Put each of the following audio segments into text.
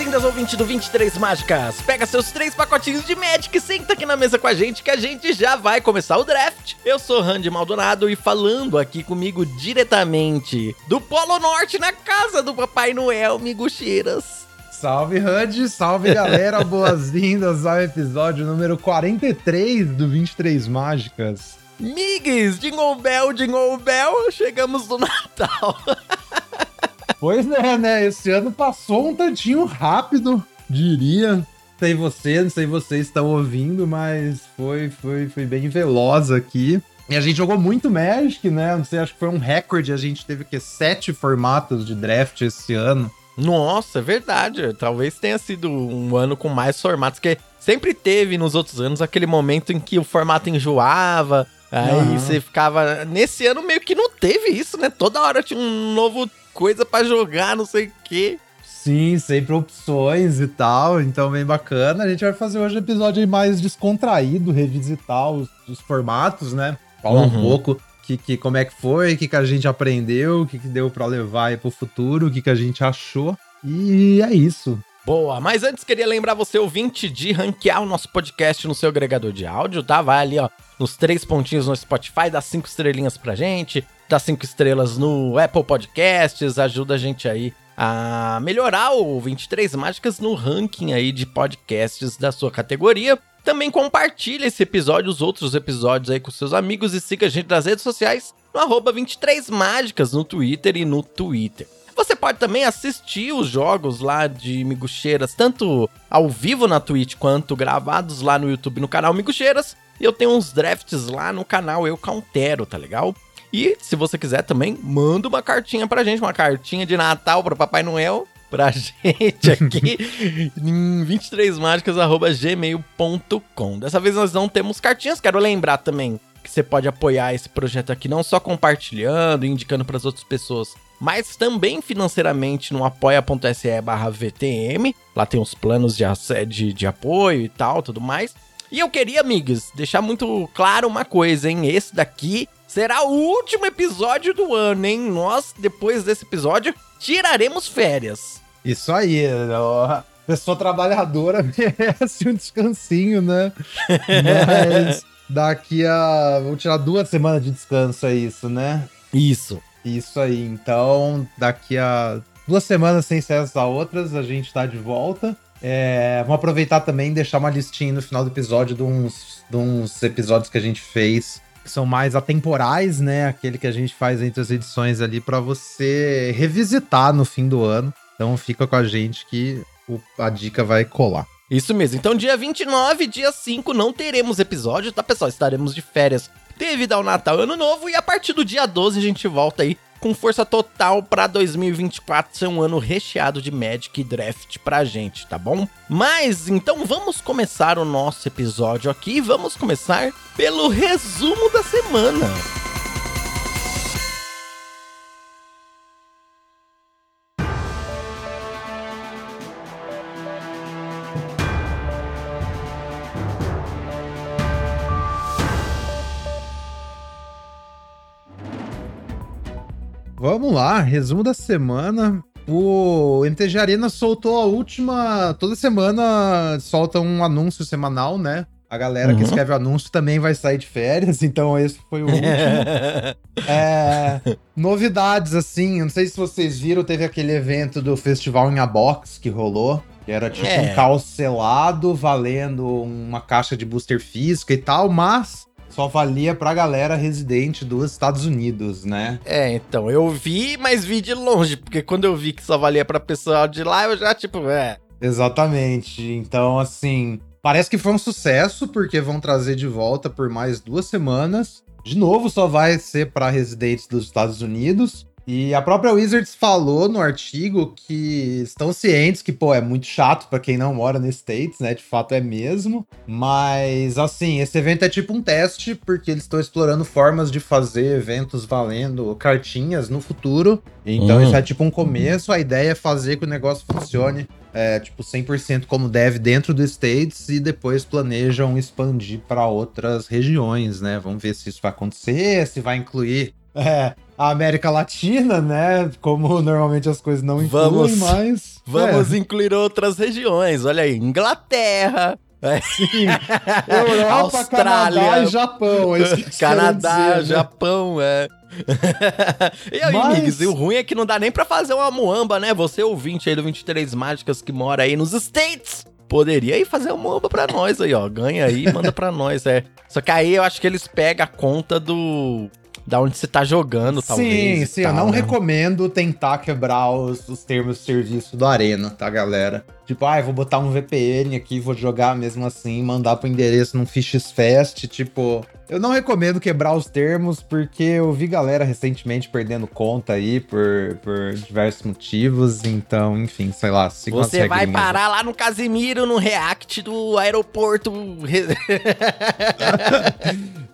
boas-vindas, ouvinte do 23 Mágicas! Pega seus três pacotinhos de Magic e senta aqui na mesa com a gente que a gente já vai começar o draft. Eu sou Randy Maldonado e falando aqui comigo diretamente do Polo Norte na casa do Papai Noel, Miguxeiras. Salve, Randy! Salve, galera! Boas-vindas ao episódio número 43 do 23 Mágicas. Migues, Jingle Bell, Jingle Bell, chegamos no Natal. Pois é, né? Esse ano passou um tantinho rápido, diria. Não sei você, não sei se vocês estão ouvindo, mas foi, foi, foi bem veloz aqui. E a gente jogou muito Magic, né? Não sei, acho que foi um recorde. A gente teve que sete formatos de draft esse ano. Nossa, é verdade. Talvez tenha sido um ano com mais formatos, que sempre teve nos outros anos aquele momento em que o formato enjoava. Aí uhum. você ficava. Nesse ano meio que não teve isso, né? Toda hora tinha um novo coisa para jogar, não sei o quê. Sim, sempre opções e tal, então bem bacana. A gente vai fazer hoje um episódio mais descontraído, revisitar os, os formatos, né? Falar uhum. um pouco que, que, como é que foi, o que, que a gente aprendeu, o que, que deu para levar aí pro futuro, o que, que a gente achou. E é isso. Boa, mas antes queria lembrar você, ouvinte, de ranquear o nosso podcast no seu agregador de áudio, tá? Vai ali, ó, nos três pontinhos no Spotify, dá cinco estrelinhas pra gente, dá cinco estrelas no Apple Podcasts, ajuda a gente aí a melhorar o 23 Mágicas no ranking aí de podcasts da sua categoria. Também compartilhe esse episódio, os outros episódios aí com seus amigos e siga a gente nas redes sociais no arroba 23 Mágicas no Twitter e no Twitter. Você pode também assistir os jogos lá de Miguxeiras, tanto ao vivo na Twitch quanto gravados lá no YouTube no canal Miguxeiras. Eu tenho uns drafts lá no canal Eu Countero, tá legal? E se você quiser também, manda uma cartinha pra gente, uma cartinha de Natal pro Papai Noel pra gente aqui em 23mágicas.gmail.com. Dessa vez nós não temos cartinhas, quero lembrar também que você pode apoiar esse projeto aqui não só compartilhando e indicando para as outras pessoas, mas também financeiramente no apoia.se barra VTM. Lá tem os planos de, de, de apoio e tal, tudo mais. E eu queria, amigos, deixar muito claro uma coisa, hein? Esse daqui será o último episódio do ano, hein? Nós, depois desse episódio, tiraremos férias. Isso aí, ó. Pessoa trabalhadora merece um descansinho, né? Mas daqui a. Vou tirar duas semanas de descanso, é isso, né? Isso. Isso aí. Então, daqui a duas semanas sem as outras, a gente tá de volta. É, vamos aproveitar também e deixar uma listinha no final do episódio de uns, de uns episódios que a gente fez que são mais atemporais, né? Aquele que a gente faz entre as edições ali para você revisitar no fim do ano. Então fica com a gente que o, a dica vai colar. Isso mesmo. Então dia 29, dia 5 não teremos episódio, tá pessoal? Estaremos de férias devido ao Natal e Ano Novo e a partir do dia 12 a gente volta aí com força total para 2024 ser um ano recheado de Magic e Draft pra gente, tá bom? Mas então vamos começar o nosso episódio aqui, vamos começar pelo resumo da semana. Vamos lá, resumo da semana. O MTG Arena soltou a última. Toda semana solta um anúncio semanal, né? A galera uhum. que escreve o anúncio também vai sair de férias, então esse foi o último. é, novidades, assim, não sei se vocês viram, teve aquele evento do Festival em a Box que rolou. Que era tipo é. um caos selado, valendo uma caixa de booster física e tal, mas só valia pra galera residente dos Estados Unidos, né? É, então, eu vi, mas vi de longe, porque quando eu vi que só valia pra pessoal de lá, eu já, tipo, é. Exatamente. Então, assim, parece que foi um sucesso, porque vão trazer de volta por mais duas semanas. De novo, só vai ser para residentes dos Estados Unidos. E a própria Wizards falou no artigo que estão cientes que, pô, é muito chato para quem não mora nos States, né? De fato é mesmo. Mas, assim, esse evento é tipo um teste, porque eles estão explorando formas de fazer eventos valendo cartinhas no futuro. Então, uhum. isso é tipo um começo. A ideia é fazer que o negócio funcione, é, tipo, 100% como deve dentro dos States e depois planejam expandir para outras regiões, né? Vamos ver se isso vai acontecer, se vai incluir. É, a América Latina, né? Como normalmente as coisas não incluem, Vamos- mas. Vamos incluir outras regiões. Olha aí, Inglaterra. é, É, sim. Europa, Austrália. Canadá e Japão. É que Canadá, dizer, né? Japão, é. e aí, Mas- e o ruim é que não dá nem pra fazer uma muamba, né? Você, ouvinte aí do 23 Mágicas que mora aí nos States, poderia ir fazer uma muamba pra nós aí, ó. Ganha aí e manda pra nós, é. Só que aí eu acho que eles pegam a conta do. Da onde você tá jogando, talvez. Sim, sim, tal, eu não né? recomendo tentar quebrar os, os termos de serviço do Arena, tá, galera? Tipo, ah, eu vou botar um VPN aqui, vou jogar mesmo assim, mandar pro endereço num Fishfest, tipo... Eu não recomendo quebrar os termos, porque eu vi galera recentemente perdendo conta aí por, por diversos motivos, então, enfim, sei lá, Você vai parar lá no Casimiro, no react do aeroporto.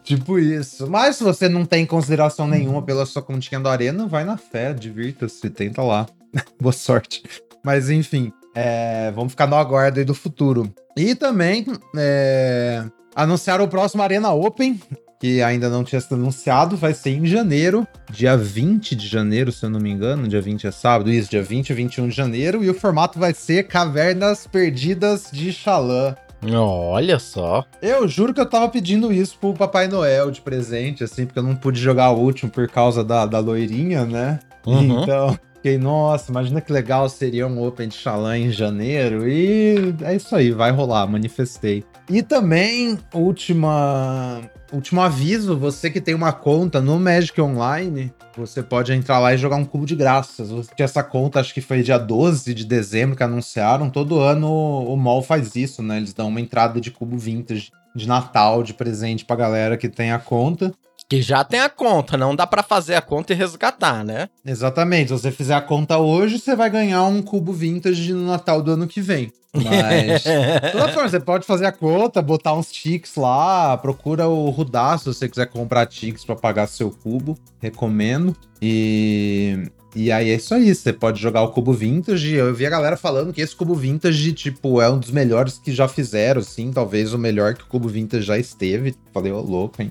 Tipo isso. Mas se você não tem consideração nenhuma pela sua continha do Arena, vai na fé, divirta-se, tenta lá. Boa sorte. Mas enfim, é, vamos ficar no aguardo aí do futuro. E também é, anunciaram o próximo Arena Open, que ainda não tinha sido anunciado, vai ser em janeiro, dia 20 de janeiro, se eu não me engano. Dia 20 é sábado, isso, dia 20 e 21 de janeiro. E o formato vai ser Cavernas Perdidas de Xalã. Olha só. Eu juro que eu tava pedindo isso pro Papai Noel de presente, assim, porque eu não pude jogar o último por causa da, da loirinha, né? Uhum. Então, fiquei, nossa, imagina que legal seria um Open de Xalã em janeiro. E é isso aí, vai rolar, manifestei. E também, última, último aviso, você que tem uma conta no Magic Online, você pode entrar lá e jogar um cubo de graças. Essa conta, acho que foi dia 12 de dezembro que anunciaram. Todo ano o mall faz isso, né? Eles dão uma entrada de cubo vintage de Natal de presente pra galera que tem a conta. Que já tem a conta, não dá pra fazer a conta e resgatar, né? Exatamente. Se você fizer a conta hoje, você vai ganhar um cubo vintage no Natal do ano que vem. Mas. De toda forma, você pode fazer a conta, botar uns tics lá, procura o Rudá se você quiser comprar tics pra pagar seu cubo. Recomendo. E. E aí é isso aí, você pode jogar o cubo vintage. Eu vi a galera falando que esse cubo vintage, tipo, é um dos melhores que já fizeram, assim, talvez o melhor que o cubo vintage já esteve. Falei, ô louco, hein?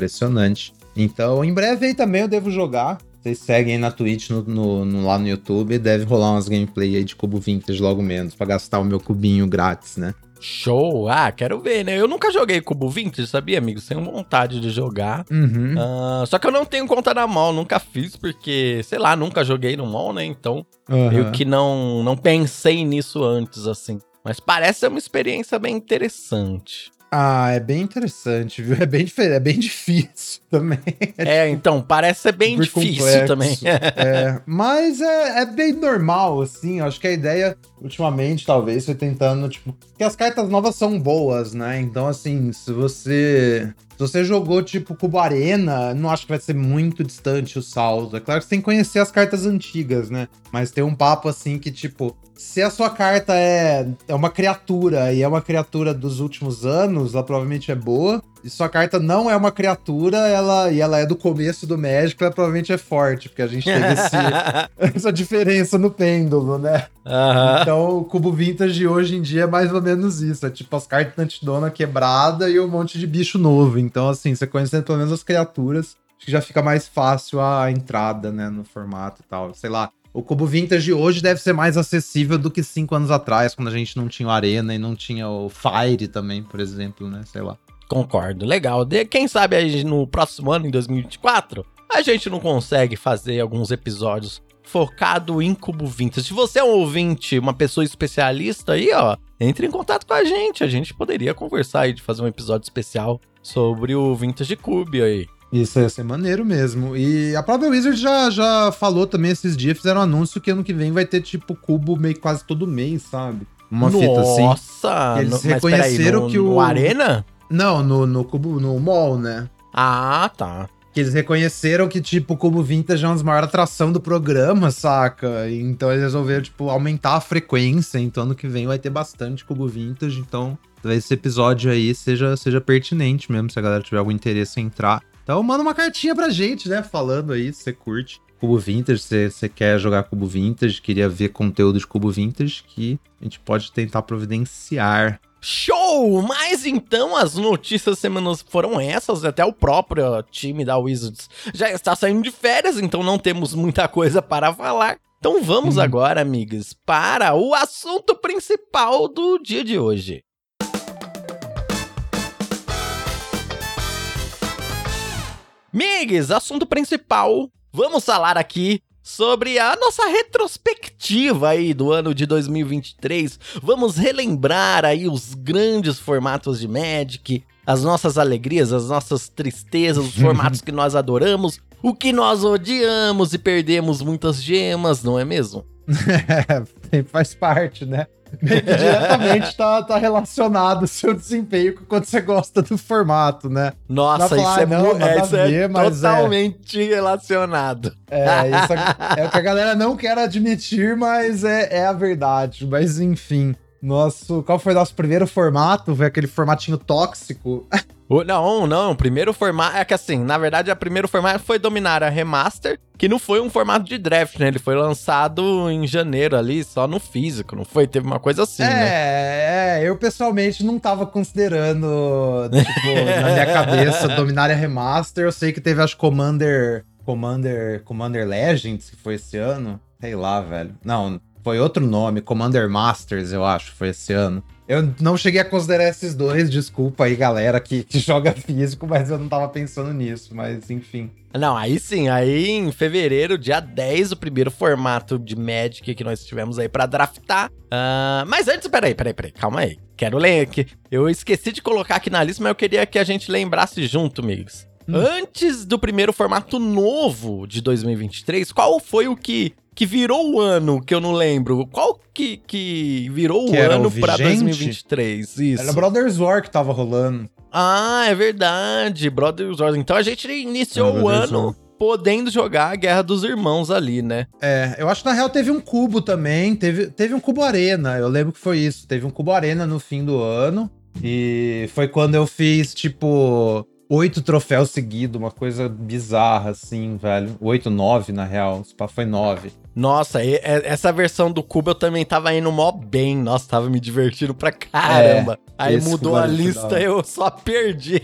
Impressionante. Então, em breve aí também eu devo jogar. Vocês seguem aí na Twitch, no, no- no- lá no YouTube. Deve rolar umas gameplay aí de cubo vintage logo menos, pra gastar o meu cubinho grátis, né? Show! Ah, quero ver, né? Eu nunca joguei Cubo Vintage, sabia, amigo? Tenho vontade de jogar. Uhum. Ah, só que eu não tenho conta na mall, nunca fiz, porque, sei lá, nunca joguei no mall, né? Então, Aham. eu que não, não pensei nisso antes, assim. Mas parece ser uma experiência bem interessante. Ah, é bem interessante, viu? É bem é bem difícil também. É, então, parece ser bem difícil complexo. também. É, mas é, é bem normal, assim. eu Acho que a ideia, ultimamente, talvez, foi tentando, tipo. Que as cartas novas são boas, né? Então, assim, se você. Se você jogou, tipo, Cubo Arena, não acho que vai ser muito distante o saldo. É claro que você tem que conhecer as cartas antigas, né? Mas tem um papo assim que, tipo, se a sua carta é, é uma criatura e é uma criatura dos últimos anos, ela provavelmente é boa. E sua carta não é uma criatura, ela e ela é do começo do Magic, ela provavelmente é forte, porque a gente teve esse- essa diferença no pêndulo, né? Aham. Então, o cubo vintage de hoje em dia é mais ou menos isso. É tipo as cartas antidona quebrada e um monte de bicho novo. Então, assim, você conhecendo pelo menos as criaturas, acho que já fica mais fácil a entrada, né, no formato e tal. Sei lá. O cubo vintage de hoje deve ser mais acessível do que cinco anos atrás, quando a gente não tinha o Arena e não tinha o Fire também, por exemplo, né? Sei lá. Concordo, legal. De, quem sabe aí no próximo ano, em 2024, a gente não consegue fazer alguns episódios focado em cubo vintage. Se você é um ouvinte, uma pessoa especialista aí, ó, entre em contato com a gente. A gente poderia conversar aí de fazer um episódio especial sobre o Vintage Cube aí. Isso ia ser maneiro mesmo. E a própria Wizard já, já falou também esses dias, fizeram um anúncio que ano que vem vai ter, tipo, cubo meio quase todo mês, sabe? Uma fita assim. Nossa! Eles no- reconheceram no- que o- No Arena? Não, no, no cubo, no mall, né? Ah, tá. Que eles reconheceram que, tipo, o Cubo Vintage é uma das maiores atrações do programa, saca? Então eles resolveram, tipo, aumentar a frequência. Então ano que vem vai ter bastante Cubo Vintage. Então talvez esse episódio aí seja, seja pertinente mesmo, se a galera tiver algum interesse em entrar. Então manda uma cartinha pra gente, né? Falando aí se você curte Cubo Vintage, se você quer jogar Cubo Vintage, queria ver conteúdo de Cubo Vintage, que a gente pode tentar providenciar. Show! Mas então as notícias semanas foram essas, até o próprio time da Wizards já está saindo de férias, então não temos muita coisa para falar. Então vamos uhum. agora, amigos, para o assunto principal do dia de hoje. Migs, assunto principal. Vamos falar aqui sobre a nossa retrospectiva aí do ano de 2023. Vamos relembrar aí os grandes formatos de Magic, as nossas alegrias, as nossas tristezas, os formatos que nós adoramos, o que nós odiamos e perdemos muitas gemas, não é mesmo? É, faz parte, né? Meio que diretamente tá, tá relacionado o seu desempenho com quanto você gosta do formato, né? Nossa, falar, isso, é, não, é, isso ver, é totalmente é... relacionado. É, isso é, é o que a galera não quer admitir, mas é, é a verdade. Mas enfim, nosso. Qual foi o nosso primeiro formato? Foi aquele formatinho tóxico. Não, não, o primeiro formato. É que assim, na verdade, o primeiro formato foi dominar a Remaster, que não foi um formato de draft, né? Ele foi lançado em janeiro ali, só no físico, não foi? Teve uma coisa assim, é, né? É, eu pessoalmente não tava considerando, tipo, na minha cabeça, dominar a Remaster. Eu sei que teve, acho, Commander. Commander. Commander Legends, que foi esse ano. Sei lá, velho. Não, foi outro nome, Commander Masters, eu acho, foi esse ano. Eu não cheguei a considerar esses dois, desculpa aí, galera, que, que joga físico, mas eu não tava pensando nisso, mas enfim. Não, aí sim, aí em fevereiro, dia 10, o primeiro formato de Magic que nós tivemos aí para draftar. Uh, mas antes, peraí, peraí, peraí, calma aí. Quero ler aqui. Eu esqueci de colocar aqui na lista, mas eu queria que a gente lembrasse junto, amigos. Hum. Antes do primeiro formato novo de 2023, qual foi o que que virou o ano, que eu não lembro. Qual que, que virou que o ano o pra 2023? Isso. Era Brothers War que tava rolando. Ah, é verdade. Brothers War. Então a gente iniciou o ano War. podendo jogar a Guerra dos Irmãos ali, né? É, eu acho que na real teve um cubo também. Teve, teve um cubo Arena. Eu lembro que foi isso. Teve um cubo Arena no fim do ano. E foi quando eu fiz, tipo, oito troféus seguidos, uma coisa bizarra, assim, velho. Oito, nove, na real. Foi nove. Nossa, e, e, essa versão do Cubo eu também tava indo mó bem. Nossa, tava me divertindo pra caramba. É, Aí mudou a lista, eu só perdi.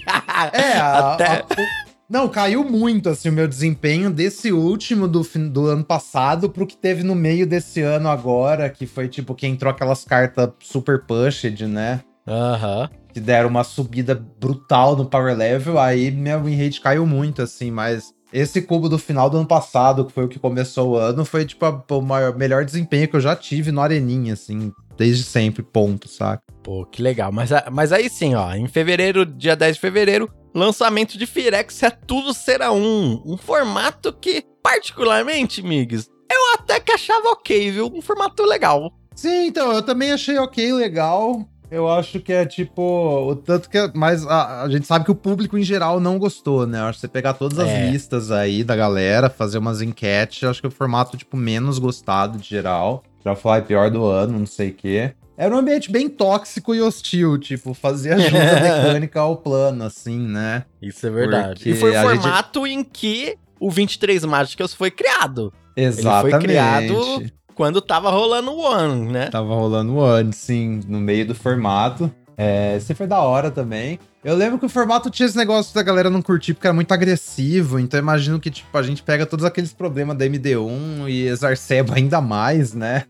é, até. A, a, não, caiu muito, assim, o meu desempenho desse último do, do ano passado pro que teve no meio desse ano agora, que foi tipo quem entrou aquelas cartas super pushed, né? Aham. Uhum que deram uma subida brutal no power level, aí meu win rate caiu muito, assim, mas esse cubo do final do ano passado, que foi o que começou o ano, foi, tipo, a, o maior, melhor desempenho que eu já tive no Areninha, assim, desde sempre, ponto, saca? Pô, que legal. Mas, mas aí sim, ó, em fevereiro, dia 10 de fevereiro, lançamento de Firex é tudo será um. Um formato que, particularmente, migs, eu até que achava ok, viu? Um formato legal. Sim, então, eu também achei ok, legal. Eu acho que é tipo. O tanto que. Mas a, a, gente sabe que o público em geral não gostou, né? Eu acho que você pegar todas as é. listas aí da galera, fazer umas enquetes, eu acho que é o formato, tipo, menos gostado de geral. Já foi pior do ano, não sei o quê. Era um ambiente bem tóxico e hostil, tipo, fazer ajuda mecânica ao plano, assim, né? Isso é verdade. Porque e foi o formato gente... em que o 23 Mágicas foi criado. Exatamente. Ele foi criado quando tava rolando o One, né? Tava rolando o One, sim, no meio do formato. É, esse foi da hora também. Eu lembro que o formato tinha esse negócio da galera não curtir porque era muito agressivo, então imagino que, tipo, a gente pega todos aqueles problemas da MD1 e exacerba ainda mais, né?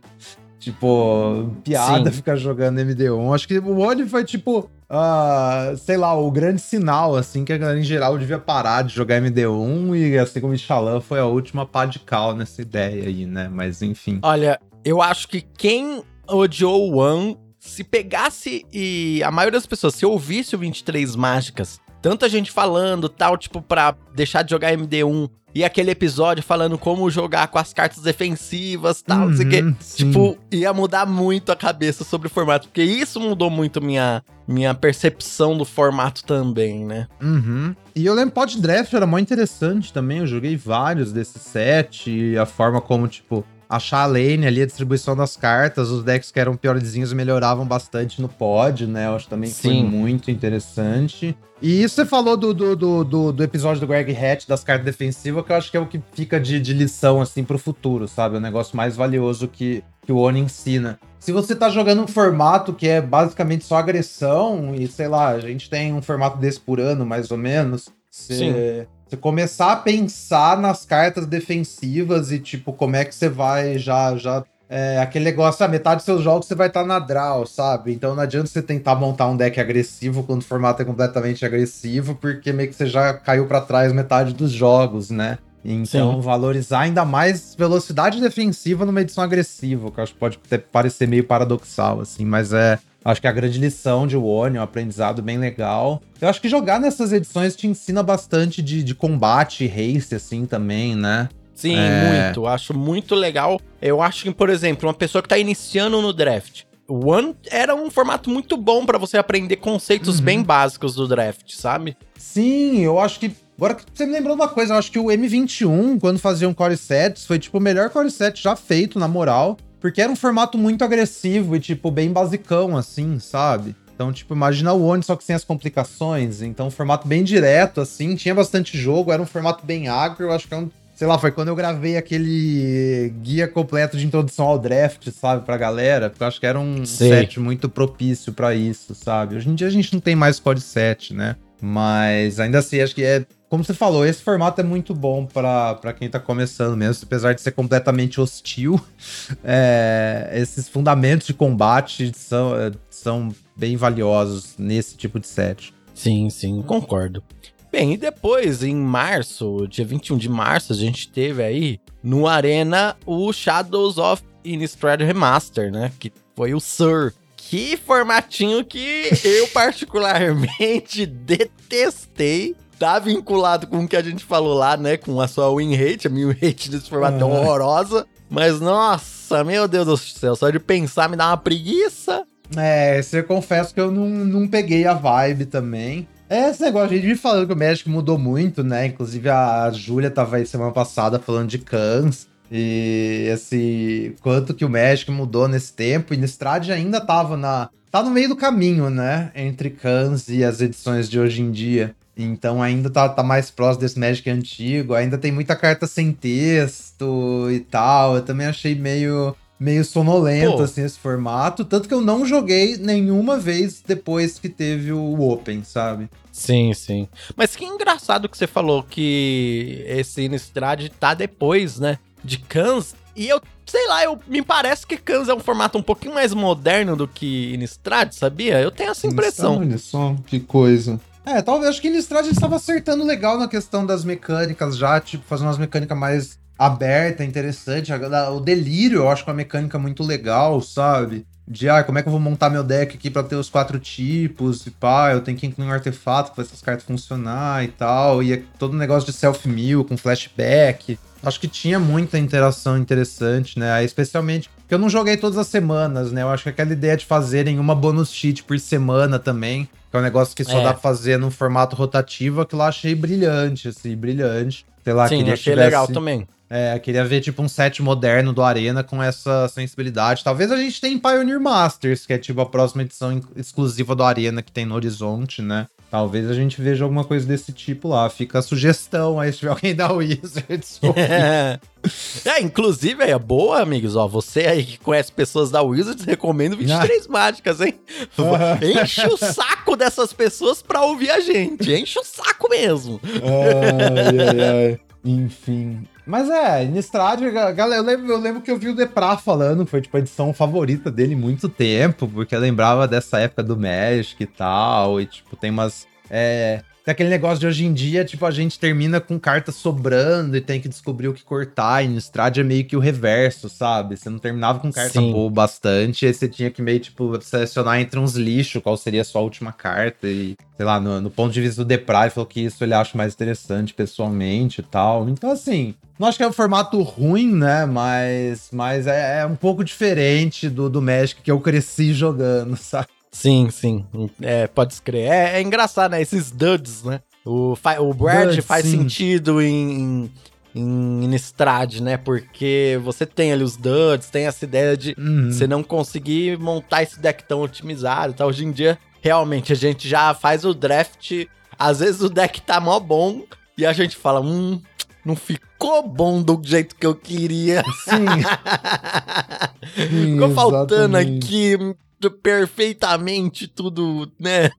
Tipo, piada Sim. ficar jogando MD1. Acho que o One foi, tipo, uh, sei lá, o grande sinal, assim, que a galera em geral devia parar de jogar MD1 e, assim como o Xalan, foi a última pá de cal nessa ideia aí, né? Mas enfim. Olha, eu acho que quem odiou o One, se pegasse e a maioria das pessoas, se ouvisse o 23 Mágicas, tanta gente falando tal, tipo, pra deixar de jogar MD1 e aquele episódio falando como jogar com as cartas defensivas tal, uhum, não sei o quê. Uhum, tipo, ia mudar muito a cabeça sobre o formato, porque isso mudou muito minha, minha percepção do formato também, né? Uhum. E eu lembro Pod Draft era muito interessante também, eu joguei vários desses sete, e a forma como, tipo, achar a lane ali, a distribuição das cartas, os decks que eram piorzinhos melhoravam bastante no pod, né? Eu acho que também Sim. foi muito interessante. E isso você falou do, do, do, do, episódio do Greg Hatch, das cartas defensivas, que eu acho que é o que fica de, de lição, assim, pro futuro, sabe? É o negócio mais valioso que, que o Oni ensina. Se você tá jogando um formato que é basicamente só agressão, e sei lá, a gente tem um formato desse por ano, mais ou menos, você, você começar a pensar nas cartas defensivas e, tipo, como é que você vai já. já é, aquele negócio, a metade dos seus jogos você vai estar tá na draw, sabe? Então não adianta você tentar montar um deck agressivo quando o formato é completamente agressivo, porque meio que você já caiu para trás metade dos jogos, né? Então, Sim. valorizar ainda mais velocidade defensiva numa edição agressiva, que eu acho que pode parecer meio paradoxal, assim, mas é Acho que a grande lição de One é um aprendizado bem legal. Eu acho que jogar nessas edições te ensina bastante de, de combate e race, assim, também, né? Sim, é... muito. Acho muito legal. Eu acho que, por exemplo, uma pessoa que tá iniciando no draft, o One era um formato muito bom para você aprender conceitos uhum. bem básicos do draft, sabe? Sim, eu acho que. Agora que você me lembrou uma coisa, eu acho que o M21, quando fazia um core sets, foi tipo o melhor core set já feito, na moral. Porque era um formato muito agressivo e, tipo, bem basicão, assim, sabe? Então, tipo, imagina o Oni só que sem as complicações. Então, um formato bem direto, assim, tinha bastante jogo, era um formato bem agro. Eu acho que é um. Sei lá, foi quando eu gravei aquele guia completo de introdução ao draft, sabe, pra galera. Porque eu acho que era um Sim. set muito propício para isso, sabe? Hoje em dia a gente não tem mais code set, né? Mas ainda assim, acho que é como você falou, esse formato é muito bom para quem tá começando mesmo, apesar de ser completamente hostil. É, esses fundamentos de combate são, é, são bem valiosos nesse tipo de set. Sim, sim, concordo. Bem, e depois, em março, dia 21 de março, a gente teve aí no Arena o Shadows of Innistrad Remaster, né? Que foi o Sir. Que formatinho que eu particularmente detestei tá vinculado com o que a gente falou lá, né? Com a sua win rate, a minha win rate desse formato é horrorosa. Mas, nossa, meu Deus do céu, só de pensar me dá uma preguiça. É, você confesso que eu não, não peguei a vibe também. É esse negócio, a gente vive falando que o Magic mudou muito, né? Inclusive a Júlia tava aí semana passada falando de Cans. E esse quanto que o Magic mudou nesse tempo. E Nistrad ainda tava na. Tá no meio do caminho, né? Entre Cans e as edições de hoje em dia. Então ainda tá, tá mais próximo desse Magic antigo, ainda tem muita carta sem texto e tal. Eu também achei meio, meio sonolento, Pô. assim, esse formato. Tanto que eu não joguei nenhuma vez depois que teve o Open, sabe? Sim, sim. Mas que engraçado que você falou que esse Innistrad tá depois, né? De Cans. E eu, sei lá, eu, me parece que Cans é um formato um pouquinho mais moderno do que Innistrad, sabia? Eu tenho essa impressão. Olha só, que coisa. É, talvez acho que Innistrad estava acertando legal na questão das mecânicas já, tipo, fazendo umas mecânicas mais aberta, interessante. O delírio, eu acho que é uma mecânica muito legal, sabe? De, ah, como é que eu vou montar meu deck aqui para ter os quatro tipos e pá, eu tenho que incluir um artefato para essas cartas funcionar e tal. E é todo um negócio de self-mill com flashback. Acho que tinha muita interação interessante, né? Especialmente porque eu não joguei todas as semanas, né? Eu acho que aquela ideia de fazerem uma bonus cheat por semana também é um negócio que só é. dá pra fazer num formato rotativo, que lá achei brilhante, assim, brilhante. Sei lá, Sim, queria achei tivesse, legal também. É, queria ver tipo um set moderno do Arena com essa sensibilidade. Talvez a gente tenha em Pioneer Masters, que é tipo a próxima edição exclusiva do Arena que tem no horizonte, né? Talvez a gente veja alguma coisa desse tipo lá. Fica a sugestão aí se tiver alguém da Wizards. é. é, inclusive, é boa, amigos. Ó, você aí que conhece pessoas da Wizards, recomendo 23 ah. mágicas, hein? Enche o saco dessas pessoas pra ouvir a gente. Enche o saco mesmo. Ai, ai, ai. Enfim. Mas é, Innistrad, galera, eu lembro, eu lembro que eu vi o Depra falando, foi tipo a edição favorita dele muito tempo, porque eu lembrava dessa época do Magic e tal, e tipo, tem umas. É, tem aquele negócio de hoje em dia, tipo, a gente termina com carta sobrando e tem que descobrir o que cortar. E no Strade é meio que o reverso, sabe? Você não terminava com carta Sim. boa bastante, aí você tinha que meio, tipo, selecionar entre uns lixos qual seria a sua última carta. E, sei lá, no, no ponto de vista do Depra, ele falou que isso ele acha mais interessante pessoalmente e tal. Então, assim, não acho que é um formato ruim, né? Mas, mas é, é um pouco diferente do, do Magic que eu cresci jogando, sabe? Sim, sim. É, pode escrever. É, é, engraçado, né? Esses duds, né? O, o Brad Duds, faz sim. sentido em, em Innistrad, né? Porque você tem ali os duds, tem essa ideia de Uhum. você não conseguir montar esse deck tão otimizado, tá? Hoje em dia, realmente, a gente já faz o draft, às vezes o deck tá mó bom, e a gente fala, hum, não ficou bom do jeito que eu queria. Sim. Sim, Ficou faltando exatamente. aqui perfeitamente tudo, né?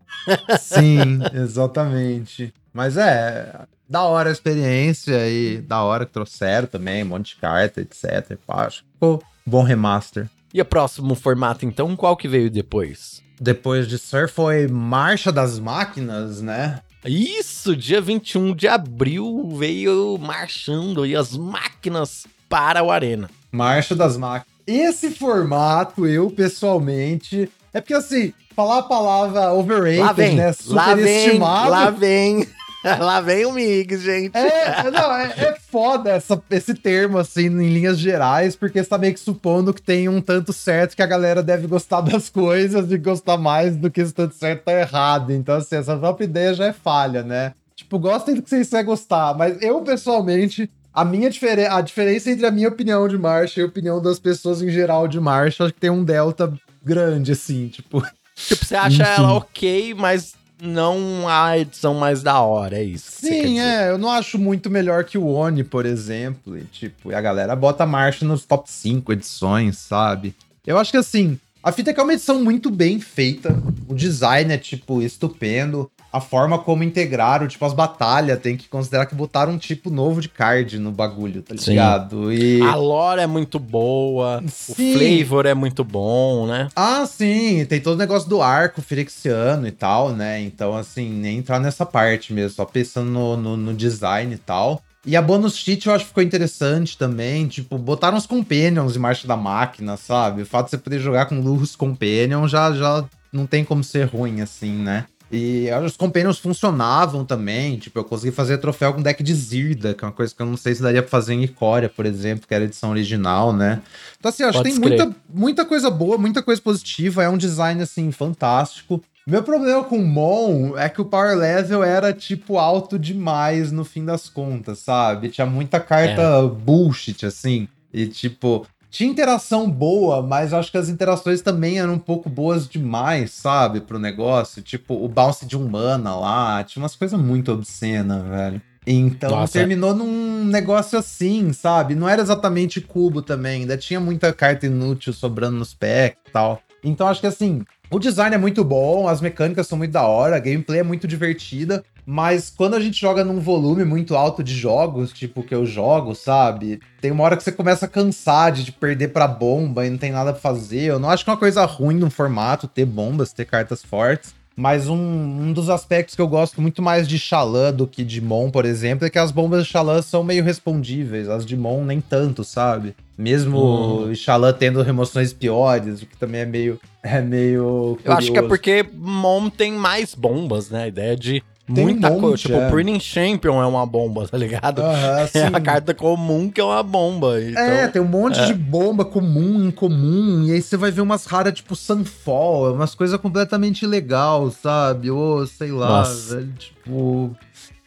Sim, exatamente. Mas é, da hora a experiência e da hora que trouxeram também, um monte de carta, etc. Acho que ficou bom remaster. E o próximo formato, então, qual que veio depois? Depois de Sur foi Marcha das Máquinas, né? Isso, dia 21 de abril veio marchando aí as máquinas para o Arena. Marcha das Máquinas. Esse formato, eu pessoalmente. É porque assim, falar a palavra overrated, Lá vem, né? lá vem, Superestimado. lá vem, lá vem o Mix, gente. É, não, é, é foda essa- esse termo, assim, em linhas gerais, porque você tá meio que supondo que tem um tanto certo que a galera deve gostar das coisas e gostar mais do que esse tanto certo tá errado. Então, assim, essa própria ideia já é falha, né? Tipo, gostem do que vocês querem gostar, mas eu, pessoalmente, a minha diferença, a diferença entre a minha opinião de marcha e a opinião das pessoas em geral de marcha, acho que tem um delta grande, assim, tipo. Tipo, você acha Enfim. ela ok, mas não a edição mais da hora, é isso. Sim, é, eu não acho muito melhor que o Oni, por exemplo. E, tipo, a galera bota a marcha nos top 5 edições, sabe? Eu acho que assim, a fita é que é uma edição muito bem feita. O design é, tipo, estupendo. A forma como integraram, tipo, as batalhas, tem que considerar que botaram um tipo novo de card no bagulho, tá Sim. ligado? E. A lore é muito boa, Sim. o flavor é muito bom, né? Ah, sim, tem todo o negócio do arco firexiano e tal, né? Então, assim, nem entrar nessa parte mesmo, só pensando no, no, no design e tal. E a bonus cheat eu acho que ficou interessante também, tipo, botaram os companions em marcha da máquina, sabe? O fato de você poder jogar com Lurus Companion já, já não tem como ser ruim, assim, né? E os companions funcionavam também, tipo, eu consegui fazer troféu com deck de Zirda, que é uma coisa que eu não sei se daria pra fazer em Icória, por exemplo, que era a edição original, né? Então, assim, acho que tem muita, muita coisa boa, muita coisa positiva, é um design, assim, fantástico. Meu problema com o Mon é que o power level era, tipo, alto demais no fim das contas, sabe? Tinha muita carta bullshit, assim. E, tipo, tinha interação boa, mas acho que as interações também eram um pouco boas demais, sabe? Pro negócio. Tipo, o bounce de um mana lá, tinha umas coisas muito obscenas, velho. Então Nossa. terminou num negócio assim, sabe? Não era exatamente cubo também, ainda tinha muita carta inútil sobrando nos packs e tal. Então acho que assim, o design é muito bom, as mecânicas são muito da hora, a gameplay é muito divertida, mas quando a gente joga num volume muito alto de jogos, tipo que eu jogo, sabe? Tem uma hora que você começa a cansar de de perder pra bomba e não tem nada pra fazer. Eu não acho que é uma coisa ruim no formato ter bombas, ter cartas fortes. Mas um, um dos aspectos que eu gosto muito mais de Xalã do que de Mon, por exemplo, é que as bombas de Xalã são meio respondíveis, as de Mon nem tanto, sabe? Mesmo Hum. Xalã tendo remoções piores, o que também é meio. É meio. Eu acho que é curioso. porque Mom tem mais bombas, né? A ideia de Tem um muita coisa. monte, Tipo, é. o Breeding Champion é uma bomba, tá ligado? É a carta comum que é uma bomba. Então, É, tem um monte é. de bomba comum, incomum, e aí você vai ver umas raras tipo Sunfall, umas coisas completamente legal, sabe? Ou sei lá, velho, tipo.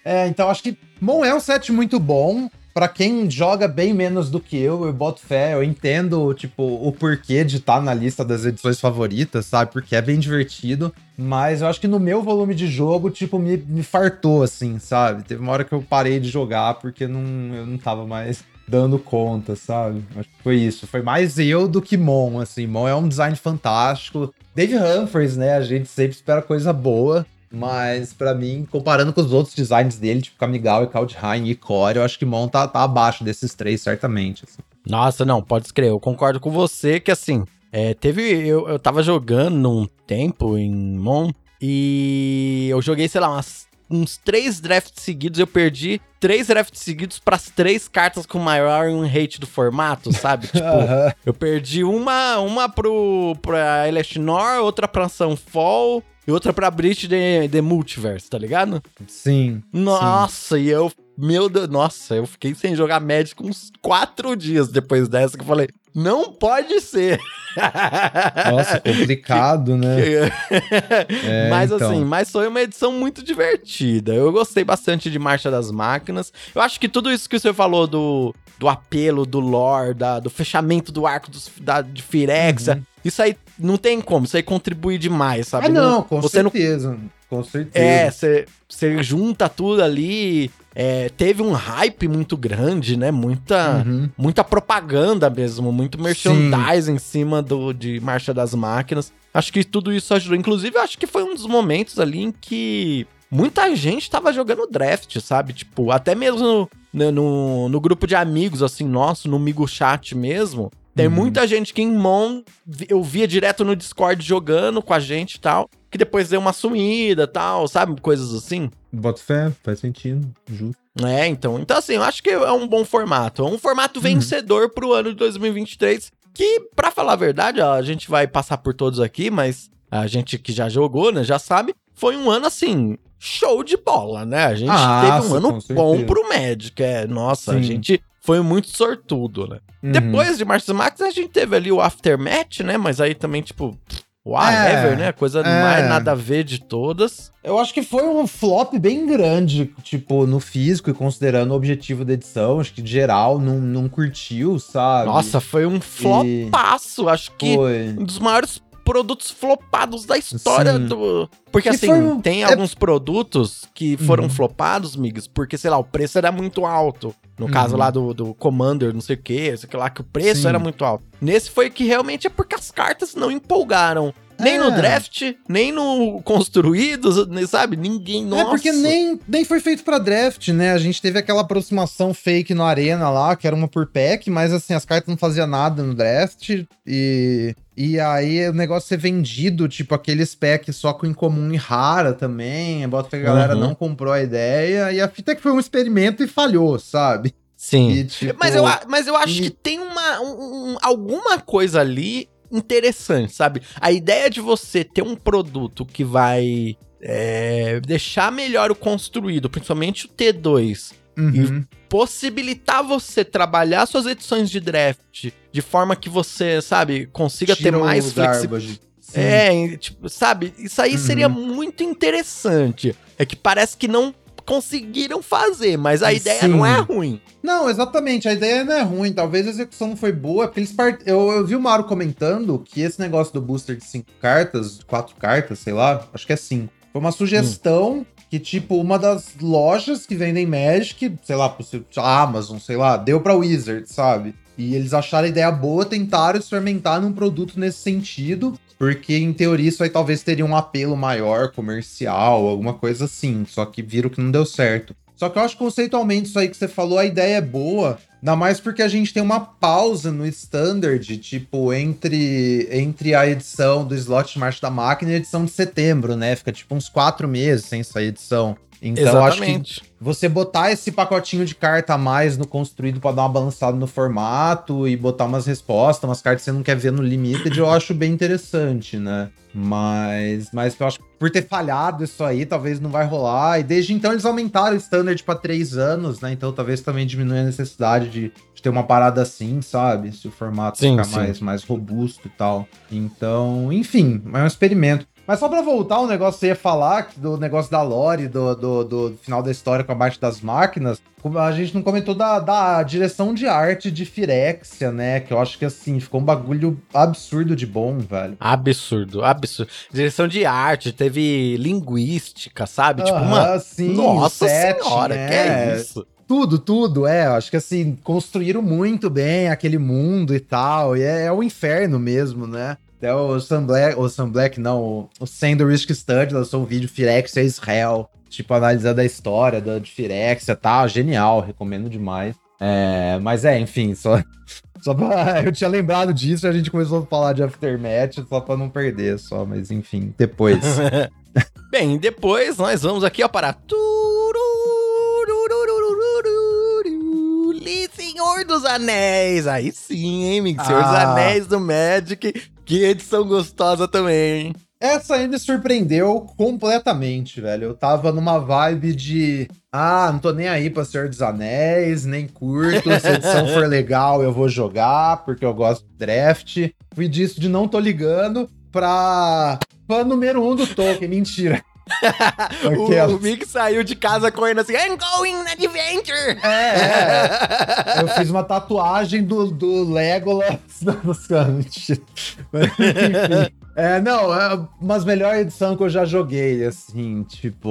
É, então acho que Mon é um set muito bom. Pra quem joga bem menos do que eu, eu boto fé, eu entendo, tipo, o porquê de estar na lista das edições favoritas, sabe? Porque é bem divertido. Mas eu acho que no meu volume de jogo, tipo, me, me fartou, assim, sabe? Teve uma hora que eu parei de jogar porque não, eu não tava mais dando conta, sabe? Acho que foi isso. Foi mais eu do que Mon, assim. Mon é um design fantástico. Dave Humphries, né? A gente sempre espera coisa boa. Mas pra mim, comparando com os outros designs dele, tipo Kamigawa e Kaldheim e Core, eu acho que Mon tá, tá abaixo desses três, certamente. assim. Nossa, não, pode escrever. Eu concordo com você que assim, é, teve. Eu, eu tava jogando um tempo em Mon e eu joguei, sei lá, umas- uns três drafts seguidos. Eu perdi três drafts seguidos pras três cartas com maior um rate do formato, sabe? Tipo, eu perdi uma, uma pro, pra Elestinor, outra pra Sunfall e outra pra Breach de, de Multiverse, tá ligado? Sim. Nossa, e eu. Meu Deus, nossa, eu fiquei sem jogar Magic uns quatro dias depois dessa que eu falei, Não pode ser. Nossa, complicado, né? é, mas então. assim, mas foi uma edição muito divertida. Eu gostei bastante de Marcha das Máquinas. Eu acho que tudo isso que você falou do, do apelo, do lore, da, do fechamento do arco dos, da, de Firexia, uhum. isso aí não tem como. Isso aí contribui demais, sabe? Ah, não, com você certeza. Não... Com certeza. É, você junta tudo ali é, teve um hype muito grande, né? Muita, uhum. muita propaganda mesmo, muito merchandising em cima do, de Marcha das Máquinas. Acho que tudo isso ajudou. Inclusive, acho que foi um dos momentos ali em que muita gente tava jogando draft, sabe? Tipo, até mesmo no, no, no grupo de amigos, assim, nosso, no Migo Chat mesmo. Tem uhum. muita gente que em Mon eu via direto no Discord jogando com a gente e tal, que depois deu uma sumida tal, sabe? Coisas assim. Bota fé, faz sentido, justo. É, então. Então, assim, eu acho que é um bom formato. É um formato uhum. vencedor pro ano de 2023. Que, para falar a verdade, ó, a gente vai passar por todos aqui, mas a gente que já jogou, né, já sabe. Foi um ano, assim, show de bola, né? A gente ah, teve um ano bom pro Magic. É, nossa, Sim. a gente foi muito sortudo, né? Uhum. Depois de Marcos Max, a gente teve ali o Aftermath, né? Mas aí também, tipo, whatever, é, né? Coisa é. mais nada a ver de todas. Eu acho que foi um flop bem grande, tipo, no físico e considerando o objetivo da edição. Acho que geral não, não curtiu, sabe? Nossa, foi um flopaço. E... Acho que foi. um dos maiores produtos flopados da história Sim. do. Porque que assim, um... tem é... alguns produtos que foram uhum. flopados, migas, porque, sei lá, o preço era muito alto. No uhum. caso lá do, do Commander, não sei o que, sei lá, que o preço Sim. era muito alto. Nesse foi que realmente é porque as cartas não empolgaram. Nem é. no draft, nem no construídos, sabe? Ninguém, nossa. É porque nem, nem foi feito para draft, né? A gente teve aquela aproximação fake no Arena lá, que era uma por pack, mas assim, as cartas não faziam nada no draft e... E aí o negócio ser vendido, tipo aquele spec só com incomum e rara também. Bota que a galera uhum. não comprou a ideia. E a fita é que foi um experimento e falhou, sabe? Sim. E, tipo, mas, eu, mas eu acho e... que tem uma, um, alguma coisa ali interessante, sabe? A ideia de você ter um produto que vai é, deixar melhor o construído, principalmente o T2, uhum. e possibilitar você trabalhar suas edições de draft de forma que você, sabe, consiga Tira ter mais flexibilidade. É, tipo, sabe? Isso aí uhum. seria muito interessante. É que parece que não conseguiram fazer, mas a ideia Sim. não é ruim. Não, exatamente, a ideia não é ruim. Talvez a execução não foi boa, porque eles part... eu, eu vi o Mauro comentando que esse negócio do booster de cinco cartas, quatro cartas, sei lá, acho que é cinco. Foi uma sugestão hum. Que, tipo, uma das lojas que vendem Magic, sei lá, a Amazon, sei lá, deu pra Wizard, sabe? E eles acharam a ideia boa, tentaram experimentar num produto nesse sentido. Porque, em teoria, isso aí talvez teria um apelo maior, comercial, alguma coisa assim. Só que viram que não deu certo. Só que eu acho conceitualmente isso aí que você falou, a ideia é boa. Ainda mais porque a gente tem uma pausa no standard, tipo, entre, entre a edição do slot de marcha da máquina e a edição de setembro, né? Fica tipo uns quatro meses sem essa edição. Então, Exatamente. acho que você botar esse pacotinho de carta a mais no construído para dar uma balançada no formato e botar umas respostas, umas cartas que você não quer ver no Limited, eu acho bem interessante, né? Mas, mas eu acho que por ter falhado isso aí, talvez não vai rolar. E desde então eles aumentaram o standard para três anos, né? Então talvez também diminua a necessidade de, de, ter uma parada assim, sabe? Se o formato sim, ficar sim. Mais, mais robusto e tal. Então, enfim, é um experimento. Mas só pra voltar o negócio que você ia falar, do negócio da lore, do, do, do final da história com a parte das máquinas, a gente não comentou da, da direção de arte de Firexia, né? Que eu acho que, assim, ficou um bagulho absurdo de bom, velho. Absurdo, absurdo. Direção de arte, teve linguística, sabe? Tipo, uma... Sim, Nossa set, senhora, né? que é isso? Tudo, tudo, é. Acho que assim, construíram muito bem aquele mundo e tal. E é, é o inferno mesmo, né? Até o Sam Black, o Sam Black não, o Sand Risk Study lançou um vídeo Firexia Israel, tipo, analisando a história da de Firexia, tá? Genial, recomendo demais. É, mas é, enfim, só, só pra, eu tinha lembrado disso e a gente começou a falar de Aftermath só pra não perder só, mas enfim, depois. Bem, depois nós vamos aqui ó, para Senhor dos Anéis. Aí sim, hein, amigo? Senhor ah. dos Anéis do Magic. Que edição gostosa também, hein? Essa aí me surpreendeu completamente, velho. Eu tava numa vibe de Ah, não tô nem aí pra Senhor dos Anéis, nem curto. Se a edição for legal, eu vou jogar, porque eu gosto de draft. Fui disso de não tô ligando pra fã número um do Tolkien. Mentira. O, o Mick saiu de casa correndo assim, I'm going on adventure! É, é. Eu fiz uma tatuagem do, do Legolas. Nossa. Enfim. É, não, é umas melhor edição que eu já joguei, assim, tipo,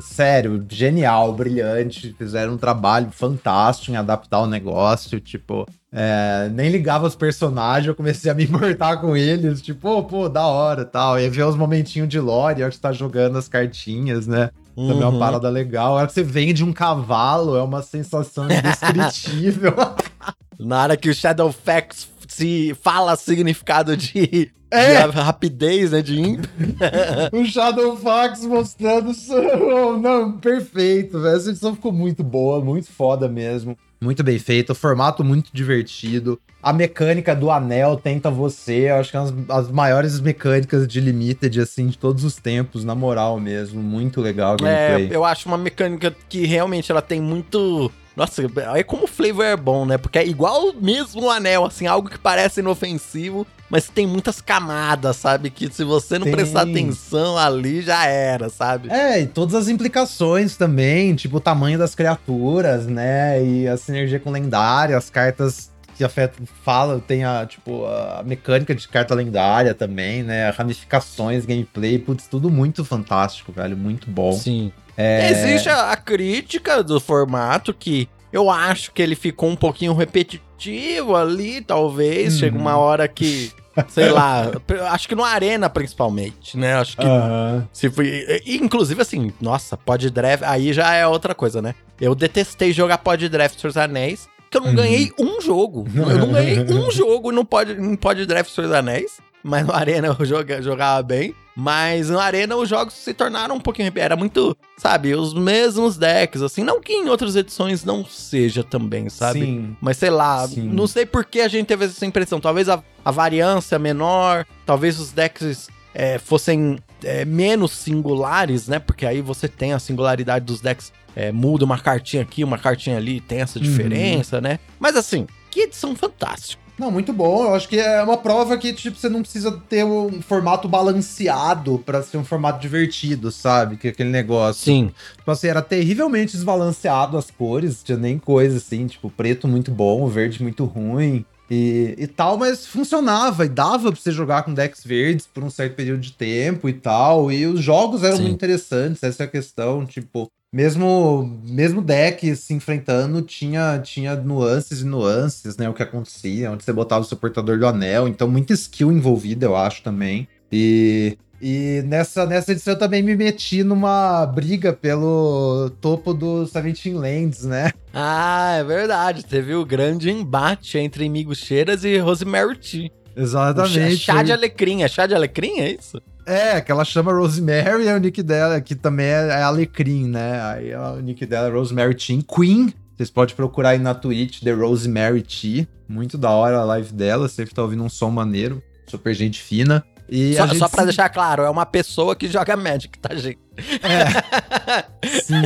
sério, genial, brilhante, fizeram um trabalho fantástico em adaptar o negócio, tipo, é, nem ligava os personagens, eu comecei a me importar com eles, tipo, pô, pô, da hora tal, e ver os momentinhos de lore, a hora que você tá jogando as cartinhas, né? Uhum. Também é uma uhum. parada legal. A hora que você vende um cavalo, é uma sensação indescritível. Na hora que o Shadowfax se fala significado de, é. de rapidez, né? De imp. o Shadowfax mostrando. Oh, não, perfeito, velho. Essa edição ficou muito boa, muito foda mesmo. Muito bem feito, o formato muito divertido. A mecânica do anel tenta você, eu acho que é uma das maiores mecânicas de Limited, assim, de todos os tempos, na moral mesmo. Muito legal a é, gameplay. É, eu acho uma mecânica que realmente ela tem muito nossa, é como o flavor é bom, né? Porque é igual mesmo o anel, assim, algo que parece inofensivo, mas tem muitas camadas, sabe? Que se você não tem. prestar atenção ali, já era, sabe? É, e todas as implicações também, tipo o tamanho das criaturas, né? E a sinergia com lendária, as cartas que afeta, fala, tem a, tipo, a mecânica de carta lendária também, né? Ramificações, gameplay, putz, tudo muito fantástico, velho, muito bom. Sim. É... Existe a, a crítica do formato que eu acho que ele ficou um pouquinho repetitivo ali, talvez. Uhum. Chega uma hora que sei lá, acho que no Arena principalmente, né? Acho que uhum. se foi, inclusive assim, nossa, Pod Draft, aí já é outra coisa, né? Eu detestei jogar Pod Draft dos Anéis, que eu não uhum. ganhei um jogo. Eu não ganhei um jogo no Pod, em Pod Draft dos Anéis, mas no Arena eu joga, jogava bem. Mas na Arena os jogos se tornaram um pouquinho. Era muito, sabe, os mesmos decks, assim. Não que em outras edições não seja também, sabe? Sim. Mas sei lá, Sim. não sei por que a gente teve essa impressão. Talvez a, a variância menor, talvez os decks é, fossem é, menos singulares, né? Porque aí você tem a singularidade dos decks. É, muda uma cartinha aqui, uma cartinha ali, tem essa uhum. diferença, uhum. né? Mas assim, que edição fantástica. Não, muito bom. Eu acho que é uma prova que, tipo, você não precisa ter um formato balanceado para ser um formato divertido, sabe? Que aquele negócio. Sim. Tipo assim, era terrivelmente desbalanceado as cores, tinha nem coisa assim, tipo, preto muito bom, verde muito ruim. E, e tal, mas funcionava e dava pra você jogar com decks verdes por um certo período de tempo e tal. E os jogos eram Sim. muito interessantes, essa é a questão. Tipo, mesmo mesmo deck se enfrentando tinha tinha nuances e nuances, né? O que acontecia, onde você botava o seu portador do anel, então muita skill envolvida, eu acho também. E e nessa, nessa edição eu também me meti numa briga pelo topo do Seventeen Lands, né? Ah, é verdade. Teve o grande embate entre Migo Cheiras e Rosemary T. Exatamente. Chá de alecrim. É chá de alecrim, é isso? É, que ela chama Rosemary, é o nick dela, que também é, é Alecrim, né? Aí é o nick dela é Rosemary Teen Queen. Vocês podem procurar aí na Twitch, The Rosemary T. Muito da hora a live dela, sempre tá ouvindo um som maneiro. Super gente fina. E só, só pra se... deixar claro, é uma pessoa que joga Magic, tá, gente? É. Sim.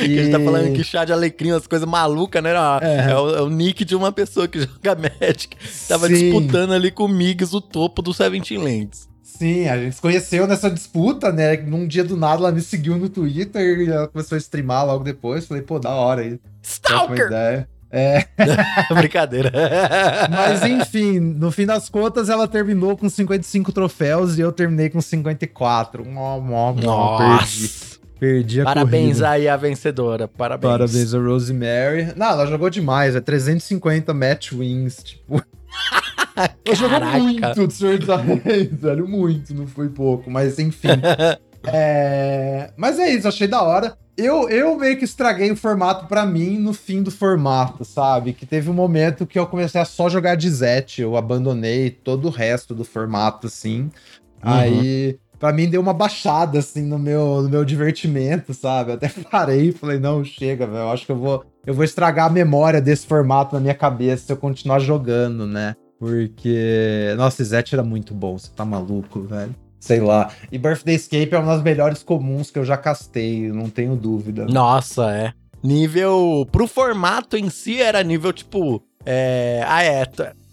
e... a gente tá falando que chá de alecrim, as coisas malucas, né? É. É, o, é. o, nick de uma pessoa que joga Magic. Tava Sim. disputando ali com o Migs o topo do Seventeen Lands. Sim, a gente se conheceu nessa disputa, né? Num dia do nada ela me seguiu no Twitter e ela começou a streamar logo depois. Falei, pô, da hora aí. Stalker! É. Brincadeira. Mas enfim, no fim das contas, ela terminou com 55 troféus e eu terminei com 54. Nossa! Perdi. Perdi a Parabéns corrida. aí a vencedora. Parabéns. Parabéns a Rosemary. Não, ela jogou demais. É 350 match wins. Tipo. ela jogou muito do Senhor dos Anéis, velho. Muito, não foi pouco. Mas enfim. é... Mas é isso, achei da hora. Eu, eu meio que estraguei o formato para mim no fim do formato, sabe? Que teve um momento que eu comecei a só jogar de Zet, eu abandonei todo o resto do formato, assim. Uhum. Aí, para mim, deu uma baixada, assim, no meu, no meu divertimento, sabe? Até parei e falei, não, chega, velho, eu acho que eu vou, eu vou estragar a memória desse formato na minha cabeça se eu continuar jogando, né? Porque, nossa, Zet era muito bom, você tá maluco, velho. sei lá. E Birthday Escape é uma das melhores comuns que eu já castei, não tenho dúvida. Nossa, é. Nível. Pro formato em si era nível tipo. É. Ah, é.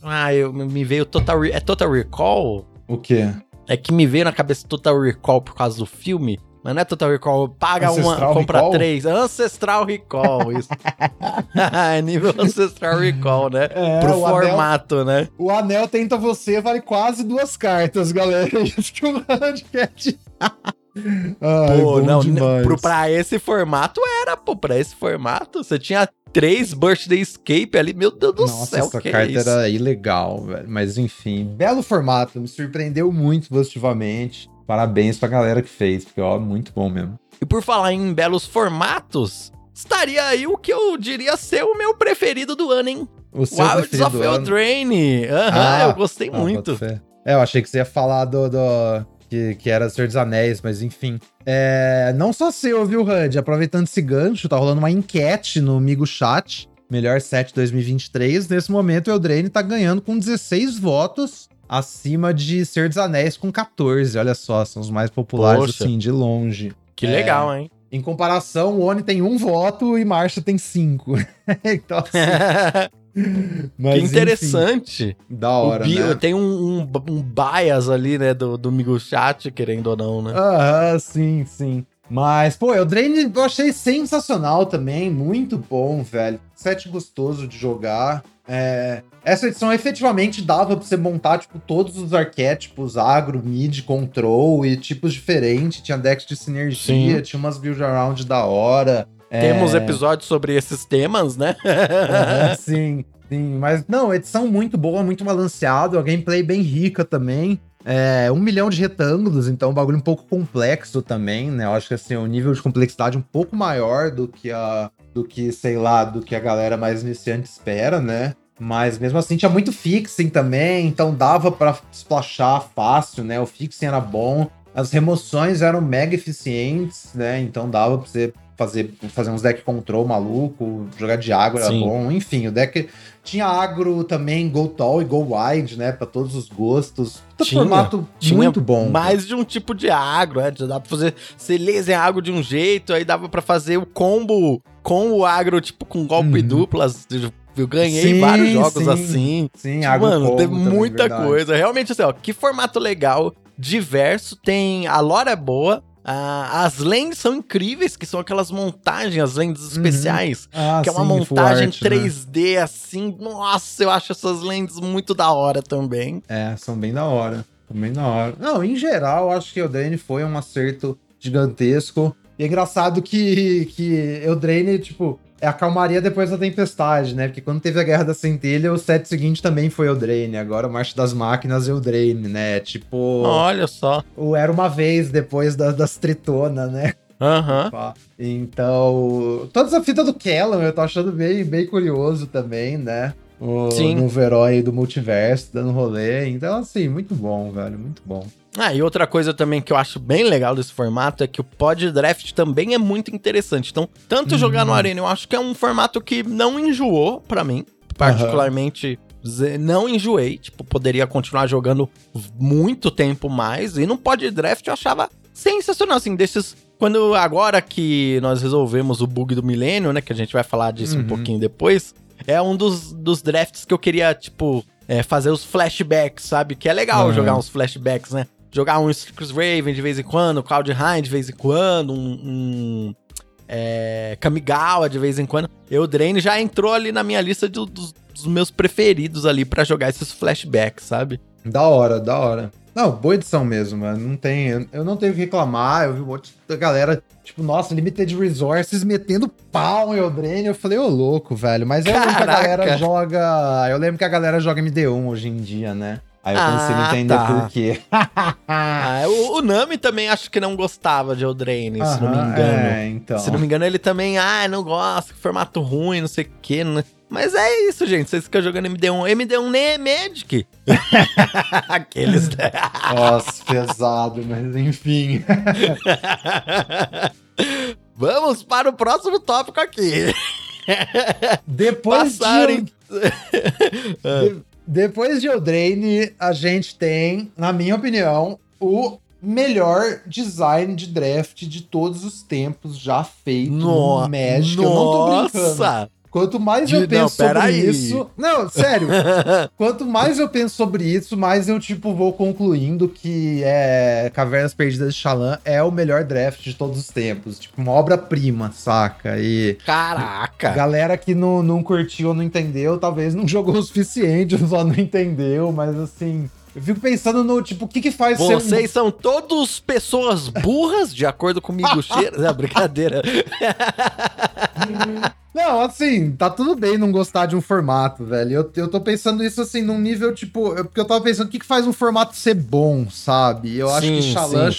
Ah, eu, me veio Total. É Total Recall? O quê? É que me veio na cabeça Total Recall por causa do filme. Mas não é Total Recall, paga Ancestral uma, compra Recall? três. Ancestral Recall, isso. é nível Ancestral Recall, né? É, Pro formato, anel, né? O anel tenta você, vale quase duas cartas, galera. Isso que o Handcat. Ai, pô, não, pro, pra esse formato era, pô, pra esse formato, você tinha três Birthday Escape ali, meu Deus do Nossa, céu, essa carta é era ilegal, velho, mas enfim, belo formato, me surpreendeu muito positivamente, parabéns pra galera que fez, porque ó, muito bom mesmo. E por falar em belos formatos, estaria aí o que eu diria ser o meu preferido do ano, hein? O seu Wilds of Eldraine, aham, ah, eu gostei ah, muito. É, eu achei que você ia falar do... do que, que era Senhor dos Anéis, mas enfim. É, não só seu, viu, Hud? Aproveitando esse gancho, tá rolando uma enquete no Migo Chat, melhor set 2023. Nesse momento, o Eldraine tá ganhando com 16 votos, acima de Senhor dos Anéis com 14. Olha só, são os mais populares, Poxa. assim, de longe. Que é, legal, hein? Em comparação, o Oni tem um voto e Marcha tem cinco. então, assim, Mas, que interessante. Enfim, da hora, Bi, né? Tem um, um, um, bias ali, né, do, do Migo Chat, querendo ou não, né? Aham, sim, sim. Mas, pô, o Drain eu achei sensacional também, muito bom, velho. Set gostoso de jogar. É, essa edição efetivamente dava pra você montar, tipo, todos os arquétipos, agro, mid, control e tipos diferentes. Tinha decks de sinergia, Sim. tinha umas build around da hora. Temos é... episódios sobre esses temas, né? sim, sim. Mas, não, edição muito boa, muito balanceado, a gameplay bem rica também. É, um milhão de retângulos, então um bagulho um pouco complexo também, né? Eu acho que assim, o nível de complexidade um pouco maior do que a. do que, sei lá, do que a galera mais iniciante espera, né? Mas mesmo assim tinha muito fixing também, então dava para splashar fácil, né? O fixing era bom. As remoções eram mega eficientes, né? Então dava pra você fazer, fazer uns deck control maluco, jogar de agro era Sim. bom. Enfim, o deck tinha agro também, go tall e go wide, né? Pra todos os gostos. Tinha, formato tinha muito bom. Mais de um tipo de agro, né? Dá pra fazer. Você laser agro de um jeito, aí dava para fazer o combo com o agro, tipo, com golpe uhum. duplas. Eu ganhei sim, vários jogos sim, assim. Sim, tipo, Mano, teve muita verdade. coisa. Realmente, assim, ó, que formato legal, diverso, tem. A lore é boa, ah, as lentes são incríveis, que são aquelas montagens, as lentes uhum. especiais, ah, que é uma sim, montagem art, 3D né? assim. Nossa, eu acho essas lentes muito da hora também. É, são bem da hora. São bem da hora. Não, em geral, acho que o Dane foi um acerto gigantesco. E é engraçado que, que Eldraine, tipo, é a calmaria depois da tempestade, né? Porque quando teve a Guerra da Centelha, o set seguinte também foi Eldraine. Agora o Marcha das Máquinas é Eldraine, né? Tipo... Olha só. O Era Uma Vez, depois da, das Tritonas, né? Aham. Uhum. Então, toda essa fita do Kellan eu tô achando bem, bem curioso também, né? O Sim. novo herói do multiverso dando rolê. Então, assim, muito bom, velho, muito bom. Ah, e outra coisa também que eu acho bem legal desse formato é que o pod draft também é muito interessante. Então, tanto uhum. jogar no Arena, eu acho que é um formato que não enjoou para mim, particularmente. Uhum. Não enjoei, tipo, poderia continuar jogando muito tempo mais. E no pod draft eu achava sensacional, assim, desses. Quando agora que nós resolvemos o bug do milênio, né? Que a gente vai falar disso uhum. um pouquinho depois. É um dos, dos drafts que eu queria, tipo, é, fazer os flashbacks, sabe? Que é legal uhum. jogar uns flashbacks, né? Jogar um Strix Raven de vez em quando, Cloud High de vez em quando, um, um é, Kamigawa de vez em quando. Eu Drain já entrou ali na minha lista de, dos, dos, meus preferidos ali para jogar esses flashbacks, sabe? Da hora, da hora. Não, boa edição mesmo, mano. Não tem, eu não tenho que reclamar. Eu vi um monte da galera, tipo, nossa, Limited Resources metendo pau em Eldraine. Eu falei, ô oh, louco, velho. Mas eu lembro que a galera joga. Eu lembro que a galera joga MD1 hoje em dia, né? Aí eu ah, a entender tá. por quê. ah, o, o, Nami também acho que não gostava de Eldraine, se não me engano. É, então. Se não me engano, ele também, ah, não gosta, formato ruim, não sei o quê. Né? Mas é isso, gente. Vocês ficam jogando MD1. MD1 nem é Magic. Aqueles. Nossa, pesado, mas enfim. Vamos para o próximo tópico aqui. Depois Passarem... de... de... Depois de Eldraine, a gente tem, na minha opinião, o melhor design de draft de todos os tempos já feito no, no Magic. Eu não tô brincando. Quanto mais eu De- penso não, sobre aí. isso. Não, sério. quanto mais eu penso sobre isso, mais eu, tipo, vou concluindo que é Cavernas Perdidas de Shalan é o melhor draft de todos os tempos. Tipo, uma obra-prima, saca? E Caraca! galera que não, não curtiu ou não entendeu, talvez não jogou o suficiente, só não entendeu, mas assim. Eu fico pensando no, tipo, o que que faz ser um- Vocês são todos pessoas burras, de acordo com o Migo Cheiro. Não, brincadeira. Não, assim, tá tudo bem não gostar de um formato, velho. Eu, eu tô pensando isso assim, num nível, tipo, eu- porque eu tava pensando o que, que faz um formato ser bom, sabe? Eu acho que Sim, Xalan,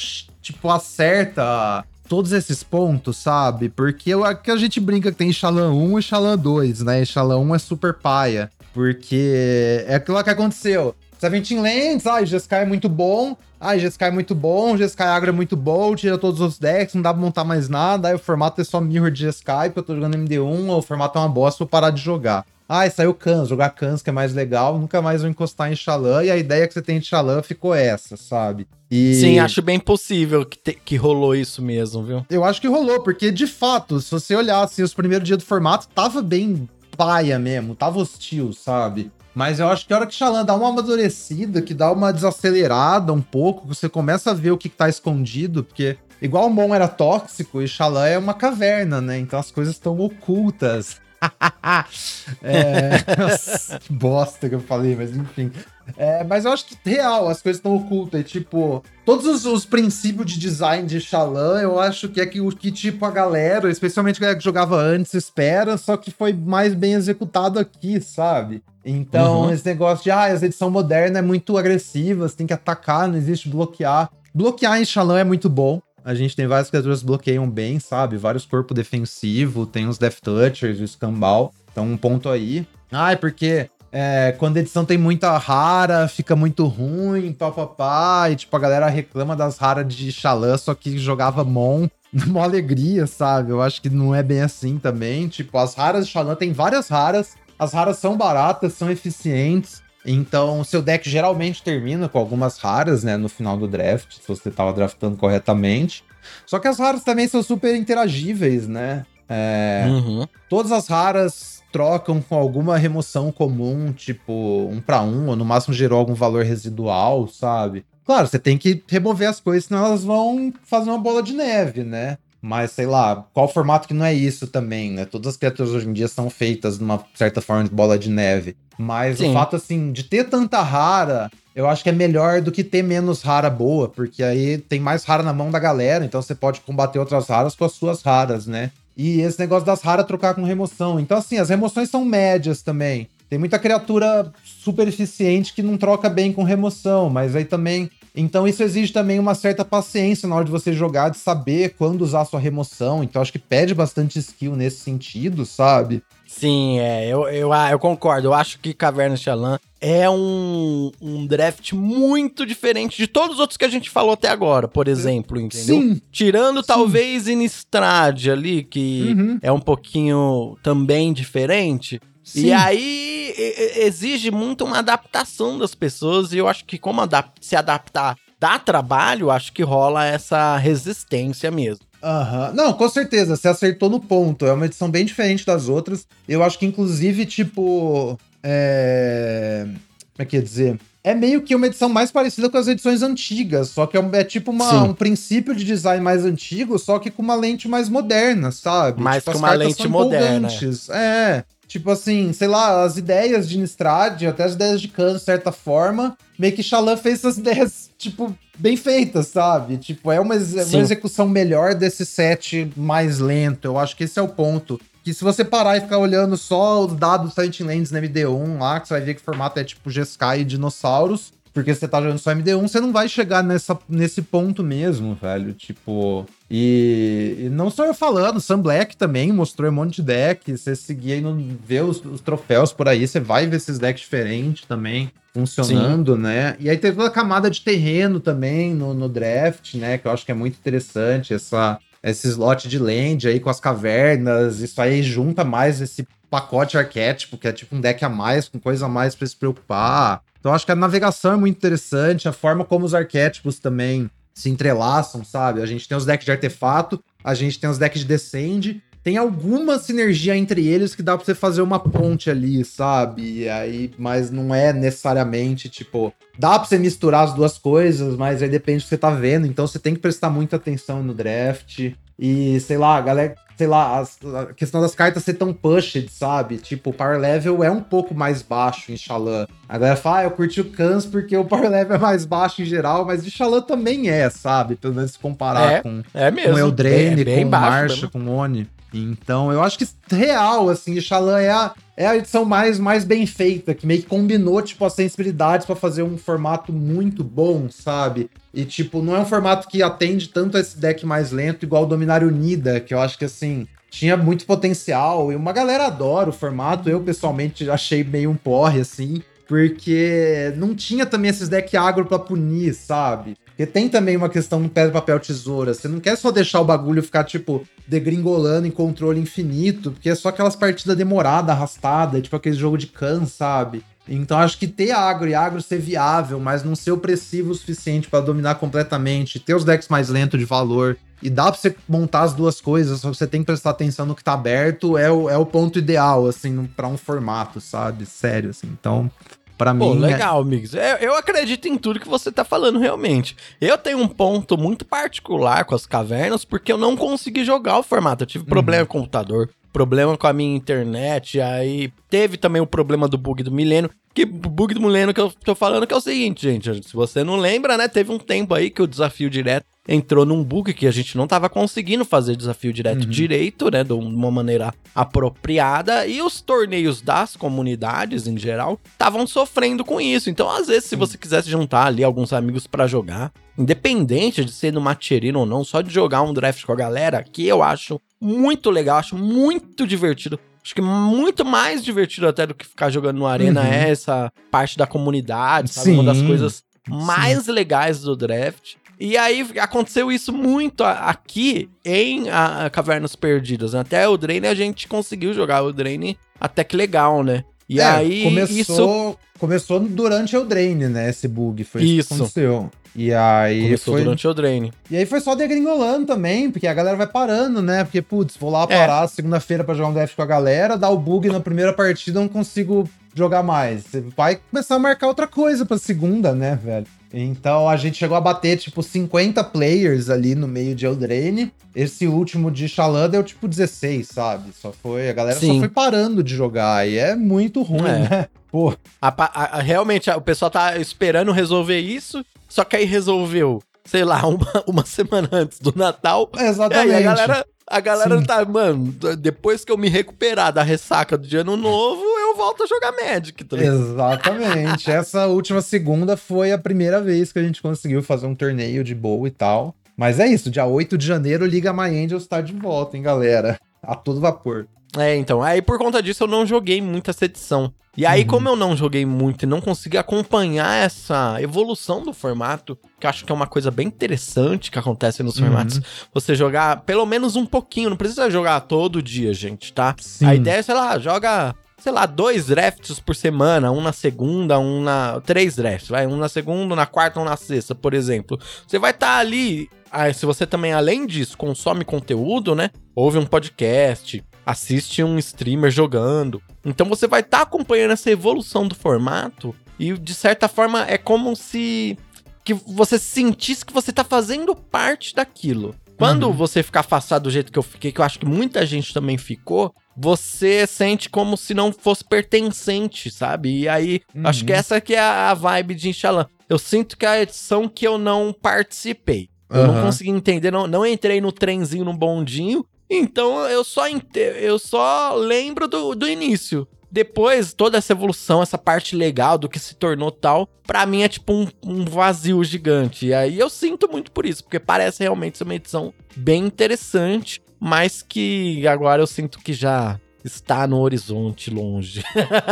tipo, acerta todos esses pontos, sabe? Porque eu, que a gente brinca que tem Xalan 1 e Xalan 2, né? E Xalan 1 é super paia. Porque é aquilo que aconteceu. Seventeen Lands, ai, GSK é muito bom. Ai, GSK é muito bom, GSK Agro é muito bom, tira todos os decks, não dá pra montar mais nada. Aí o formato é só mirror de GSK, porque eu tô jogando MD1, o formato é uma bosta, vou parar de jogar. Ai, saiu Kans, jogar Kans que é mais legal, nunca mais vou encostar em Xalan, e a ideia que você tem de Xalan ficou essa, sabe? E Sim, acho bem possível que, te- que rolou isso mesmo, viu? eu acho que rolou, porque de fato, se você olhar assim, os primeiros dias do formato, tava bem paia mesmo, tava hostil, sabe? Mas eu acho que a hora que Xalan dá uma amadurecida, que dá uma desacelerada um pouco, você começa a ver o que, tá escondido, porque igual o Mon era tóxico e Xalan é uma caverna, né? Então as coisas estão ocultas. é... Nossa, que bosta que eu falei, mas enfim. É, mas eu acho que real, as coisas estão ocultas. E, tipo, todos os, os princípios de design de Xalan, eu acho que é que o que, tipo, a galera, especialmente a galera que jogava antes, espera, só que foi mais bem executado aqui, sabe? Então, Uhum. esse negócio de, ah, as edição moderna é muito agressiva, você tem que atacar, não existe bloquear. Bloquear em Xalan é muito bom. A gente tem várias criaturas que bloqueiam bem, sabe? Vários corpos defensivos, tem os Death Touchers, o Scambal. Então, um ponto aí. Ah, é porque é, quando a edição tem muita rara, fica muito ruim, papapá. E, tipo, a galera reclama das raras de Xalã, só que jogava Mon numa alegria, sabe? Eu acho que não é bem assim também. Tipo, as raras de Xalã tem várias raras. As raras são baratas, são eficientes. Então, o seu deck geralmente termina com algumas raras, né, no final do draft, se você tava draftando corretamente. Só que as raras também são super interagíveis, né? É, Uhum. Todas as raras trocam com alguma remoção comum, tipo um pra um, ou no máximo gerou algum valor residual, sabe? Claro, você tem que remover as coisas, senão elas vão fazer uma bola de neve, né? Mas sei lá, qual formato que não é isso também, né? Todas as criaturas hoje em dia são feitas numa certa forma de bola de neve. Mas Sim. o fato, assim, de ter tanta rara, eu acho que é melhor do que ter menos rara boa, porque aí tem mais rara na mão da galera, então você pode combater outras raras com as suas raras, né? E esse negócio das raras trocar com remoção. Então, assim, as remoções são médias também. Tem muita criatura super eficiente que não troca bem com remoção, mas aí também. Então, isso exige também uma certa paciência na hora de você jogar, de saber quando usar sua remoção. Então, acho que pede bastante skill nesse sentido, sabe? Sim, é, eu, eu, ah, eu concordo. Eu acho que Caverna Xalan é um, um draft muito diferente de todos os outros que a gente falou até agora, por exemplo, entendeu? Sim. Tirando talvez Innistrad ali, que Uhum. é um pouquinho também diferente. Sim. E aí exige muito uma adaptação das pessoas, e eu acho que como adap- se adaptar dá trabalho, acho que rola essa resistência mesmo. Aham. Não, com certeza, você acertou no ponto. É uma edição bem diferente das outras. Eu acho que, inclusive, tipo. É. Como é que ia dizer? É meio que uma edição mais parecida com as edições antigas, só que é, um- é tipo uma- um princípio de design mais antigo, só que com uma lente mais moderna, sabe? Mais tipo, com uma lente moderna. É. Tipo assim, sei lá, as ideias de Nistrad, até as ideias de Khan, de certa forma, meio que Xalan fez essas ideias, tipo, bem feitas, sabe? Tipo, é uma, uma execução melhor desse set mais lento. Eu acho que esse é o ponto. Que se você parar e ficar olhando só os dados Silent Lands na MD1 lá, que você vai ver que o formato é tipo Jeskai e dinossauros, porque você tá jogando só MD1, você não vai chegar nessa, nesse ponto mesmo, velho. Tipo. E, e não só eu falando, Sam Black também mostrou um monte de deck. Você seguir aí, no, ver os, os troféus por aí, você vai ver esses decks diferentes também funcionando, né? E aí tem toda a camada de terreno também no, no draft, né? Que eu acho que é muito interessante. Essa, esse slot de land aí com as cavernas. Isso aí junta mais esse pacote arquétipo, que é tipo um deck a mais, com coisa a mais pra se preocupar. Então eu acho que a navegação é muito interessante, a forma como os arquétipos também se entrelaçam, sabe? A gente tem os decks de artefato, a gente tem os decks de Descend, tem alguma sinergia entre eles que dá pra você fazer uma ponte ali, sabe? E aí, mas não é necessariamente, tipo, dá pra você misturar as duas coisas, mas aí depende do que você tá vendo, então você tem que prestar muita atenção no draft. E, sei lá, galera, sei lá, a, questão das cartas ser tão pushed, sabe? Tipo, o power level é um pouco mais baixo em Xalã. A galera fala, ah, eu curti o Kans porque o power level é mais baixo em geral, mas de Xalã também é, sabe? Pelo menos se comparar é, com, é mesmo. com Eldraine, é, com Marcha, com Oni. Então, eu acho que real, assim, Xalã é a, é a edição mais, mais bem feita, que meio que combinou, tipo, as sensibilidades para fazer um formato muito bom, sabe? E, tipo, não é um formato que atende tanto a esse deck mais lento, igual o Dominário Unida, que eu acho que, assim, tinha muito potencial. E uma galera adora o formato. Eu, pessoalmente, achei meio um porre, assim, porque não tinha também esses decks agro pra punir, sabe? Porque tem também uma questão no pedra, papel, tesoura. Você não quer só deixar o bagulho ficar, tipo, degringolando em controle infinito, porque é só aquelas partidas demoradas, arrastadas, tipo aquele jogo de can, sabe? Então acho que ter agro e agro ser viável, mas não ser opressivo o suficiente para dominar completamente, ter os decks mais lentos de valor e dá pra você montar as duas coisas, só que você tem que prestar atenção no que tá aberto, é o, é o ponto ideal, assim, para um formato, sabe? Sério, assim. Então, Pra Pô, mim. É legal, é... amigos. Eu, eu acredito em tudo que você tá falando, realmente. Eu tenho um ponto muito particular com as cavernas, porque eu não consegui jogar o formato. Eu tive uhum. problema com o computador, problema com a minha internet, aí teve também o problema do bug do milênio. Que bug do milênio que eu tô falando que é o seguinte, gente. Se você não lembra, né? Teve um tempo aí que o desafio direto entrou num bug que a gente não tava conseguindo fazer desafio direto uhum. direito, né? De uma maneira apropriada. E os torneios das comunidades, em geral, estavam sofrendo com isso. Então, às vezes, se você quisesse juntar ali alguns amigos para jogar, independente de ser no Matcherino ou não, só de jogar um draft com a galera, que eu acho muito legal, acho muito divertido. Acho que muito mais divertido até do que ficar jogando no Arena uhum. é essa parte da comunidade, sabe? Sim. Uma das coisas mais Sim. legais do draft. E aí aconteceu isso muito aqui em a, Cavernas Perdidas. Até o Drain a gente conseguiu jogar o Drain até que legal, né? E é, aí começou, isso começou durante o Drain, né? Esse bug foi isso, isso que aconteceu. E aí Começou foi... durante o Drain. E aí foi só degringolando também, porque a galera vai parando, né? Porque, putz, vou lá parar é. segunda-feira para jogar um draft com a galera, dá o bug na primeira partida, não consigo jogar mais. Você vai começar a marcar outra coisa pra segunda, né, velho? Então a gente chegou a bater tipo 50 players ali no meio de Eldraine. Esse último de Xalã deu tipo 16, sabe? Só foi. A galera Sim. só foi parando de jogar. E é muito ruim, é. né? Pô. A, a, realmente, o pessoal tá esperando resolver isso, só que aí resolveu, sei lá, uma, uma semana antes do Natal. Exatamente. E aí a galera a galera Sim. tá, mano, depois que eu me recuperar da ressaca do de ano novo, eu volto a jogar Magic. Tá Exatamente. Essa última segunda foi a primeira vez que a gente conseguiu fazer um torneio de boa e tal. Mas é isso, dia 8 de janeiro, Liga My Angels tá de volta, hein, galera? A todo vapor. É, então. Aí por conta disso eu não joguei muito essa edição. E aí, uhum. como eu não joguei muito e não consegui acompanhar essa evolução do formato, que eu acho que é uma coisa bem interessante que acontece nos uhum. formatos, você jogar pelo menos um pouquinho, não precisa jogar todo dia, gente, tá? Sim. A ideia é, sei lá, joga sei lá, dois drafts por semana, um na segunda, um na. Três drafts, vai, um na segunda, um na quarta, um na sexta, por exemplo. Você vai estar tá ali. Ah, se você também, além disso, consome conteúdo, né? Ouve um podcast, assiste um streamer jogando. Então você vai estar tá acompanhando essa evolução do formato e de certa forma é como se que você sentisse que você tá fazendo parte daquilo. Quando uhum. você ficar afastado do jeito que eu fiquei, que eu acho que muita gente também ficou, você sente como se não fosse pertencente, sabe? E aí, uhum. acho que essa que é a vibe de Inshallah. Eu sinto que é a edição que eu não participei. Eu uhum. não consegui entender, não, não entrei no trenzinho, no bondinho, então eu só, eu só lembro do, do início. Depois, toda essa evolução, essa parte legal do que se tornou tal, pra mim é tipo um, um, vazio gigante. E aí eu sinto muito por isso, porque parece realmente ser uma edição bem interessante, mas que agora eu sinto que já está no horizonte longe.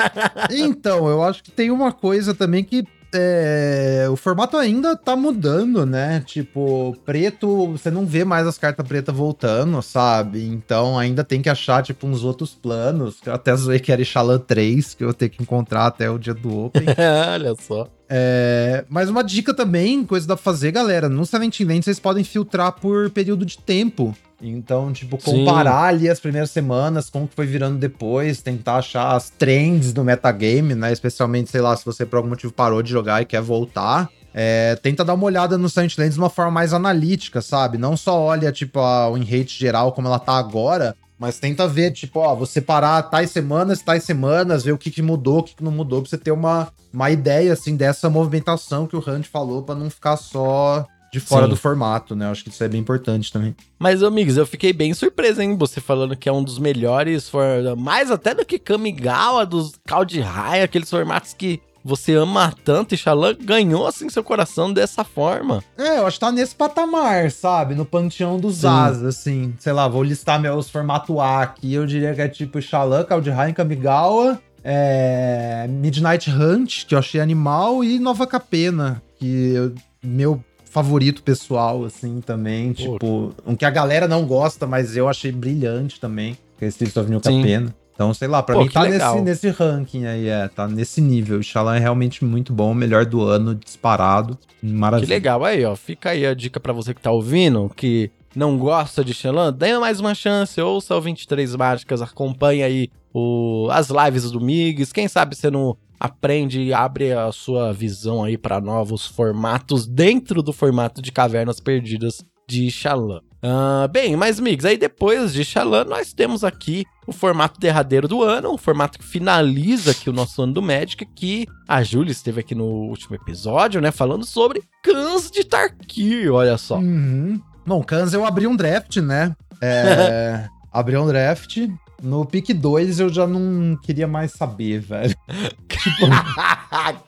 então, eu acho que tem uma coisa também que é, o formato ainda tá mudando, né? Tipo, preto, você não vê mais as cartas pretas voltando, sabe? Então ainda tem que achar, tipo, uns outros planos. Eu até zoei que era Xalan 3, que eu tenho que encontrar até o dia do Open. Olha só. É, mas uma dica também, coisa dá pra fazer, galera. No Seventeen Land vocês podem filtrar por período de tempo. Então, tipo, comparar Sim. ali as primeiras semanas, como que foi virando depois, tentar achar as trends do metagame, né? Especialmente, sei lá, se você por algum motivo parou de jogar e quer voltar. É, tenta dar uma olhada no Silent Lands de uma forma mais analítica, sabe? Não só olha, tipo, a win rate geral como ela tá agora, mas tenta ver, tipo, ó, você parar tais semanas, tais semanas, ver o que, que mudou, o que, que não mudou, pra você ter uma, uma ideia, assim, dessa movimentação que o Hunt falou, para não ficar só de fora Sim. do formato, né? Eu acho que isso é bem importante também. Mas, amigos, eu fiquei bem surpreso, hein? Você falando que é um dos melhores, for... mais até do que Kamigawa, dos Caldi High, aqueles formatos que você ama tanto e Xalan ganhou assim seu coração dessa forma. É, eu acho que tá nesse patamar, sabe? No panteão dos As, assim. Sei lá, vou listar meus formato A aqui. Eu diria que é tipo Xalan, Caldi High, Kamigawa, é... Midnight Hunt, que eu achei animal, e Nova Capena, que eu... meu favorito pessoal, assim, também. Pô. Tipo, um que a galera não gosta, mas eu achei brilhante também. Que é Streets of New Capena. Então, sei lá, pra Pô, mim tá nesse, nesse ranking aí, é, tá nesse nível. O Shalom é realmente muito bom, melhor do ano, disparado. Maravilha. Que legal, aí, ó. Fica aí a dica para você que tá ouvindo, que não gosta de Shalom, dê mais uma chance, ouça o 23 Mágicas, acompanhe aí o, as lives do Migs. Quem sabe você não aprende e abre a sua visão aí para novos formatos dentro do formato de Cavernas Perdidas de Xalã. Uh, bem, mas amigos, aí depois de Xalã, nós temos aqui o formato derradeiro do ano, o formato que finaliza aqui o nosso ano do Magic, que a Júlia esteve aqui no último episódio, né, falando sobre Cans de Tarkir, olha só. Uhum. Bom, Cans eu abri um draft, né, é... abri um draft, no pick 2 eu já não queria mais saber, velho. tipo,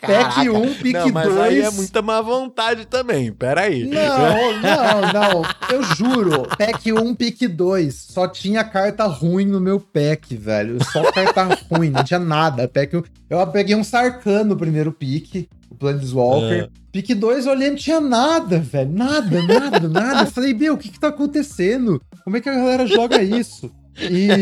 pack 1, um, pick 2. Mas dois... aí é muita má vontade também, peraí. Não, não, não. Eu juro, pack 1, um, pick 2. Só tinha carta ruim no meu pack, velho. Só carta ruim, não tinha nada. Pack 1... Eu peguei um Sarkhan no primeiro pick, o Planeswalker. É. Pick 2 eu olhei, não tinha nada, velho. Nada, nada, nada. Eu falei, meu, o que que tá acontecendo? Como é que a galera joga isso? E,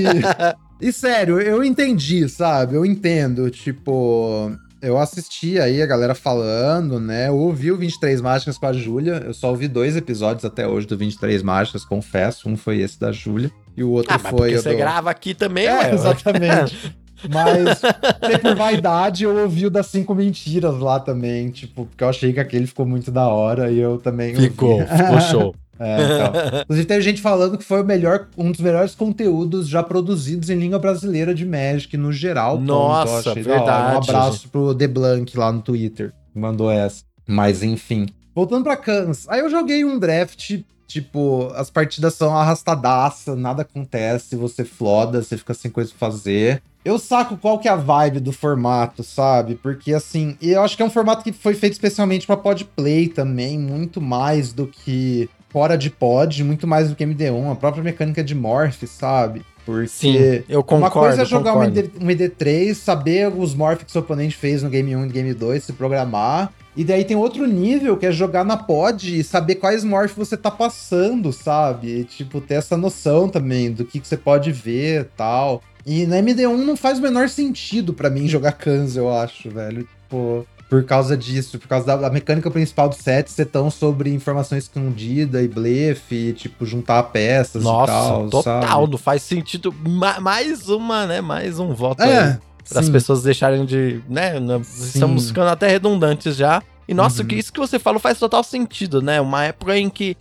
e sério, eu entendi, sabe? Eu entendo, tipo, eu assisti aí a galera falando, né? Eu ouvi o 23 Mágicas com a Júlia. Eu só ouvi dois episódios até hoje do 23 Mágicas, confesso. Um foi esse da Júlia e o outro ah, foi. Mas você do... grava aqui também, é, Exatamente. Mas, por vaidade, eu ouvi o das cinco mentiras lá também, tipo, porque eu achei que aquele ficou muito da hora e eu também. Ficou, ouvi. ficou show. É, então. Inclusive, teve gente falando que foi o melhor, um dos melhores conteúdos já produzidos em língua brasileira de Magic no geral. Nossa, ponto, verdade. Um abraço pro The Blank lá no Twitter, que mandou essa. Mas enfim. Voltando pra Cans, aí eu joguei um draft, tipo, as partidas são arrastadaça, nada acontece, você floda, você fica sem coisa pra fazer. Eu saco qual que é a vibe do formato, sabe? Porque assim, eu acho que é um formato que foi feito especialmente para podplay também, muito mais do que fora de pod, muito mais do que MD1, a própria mecânica de morph, sabe? Porque Sim, eu concordo. Uma coisa é jogar um, MD, um MD3, saber os morphs que seu oponente fez no game 1 e game 2, se programar. E daí tem outro nível que é jogar na pod e saber quais morphs você tá passando, sabe? E, tipo, ter essa noção também do que, que você pode ver e tal. E na MD1 não faz o menor sentido para mim jogar Kans, eu acho, velho. Tipo, por causa disso, por causa da, da mecânica principal do set ser tão sobre informação escondida e blefe, e, tipo, juntar peças Nossa, e tal, total, sabe? não faz sentido. Ma mais uma, né, mais um voto é, para as pessoas deixarem de, né, estamos ficando até redundantes já. E nossa, uhum. isso que você falou faz total sentido, né? Uma época em que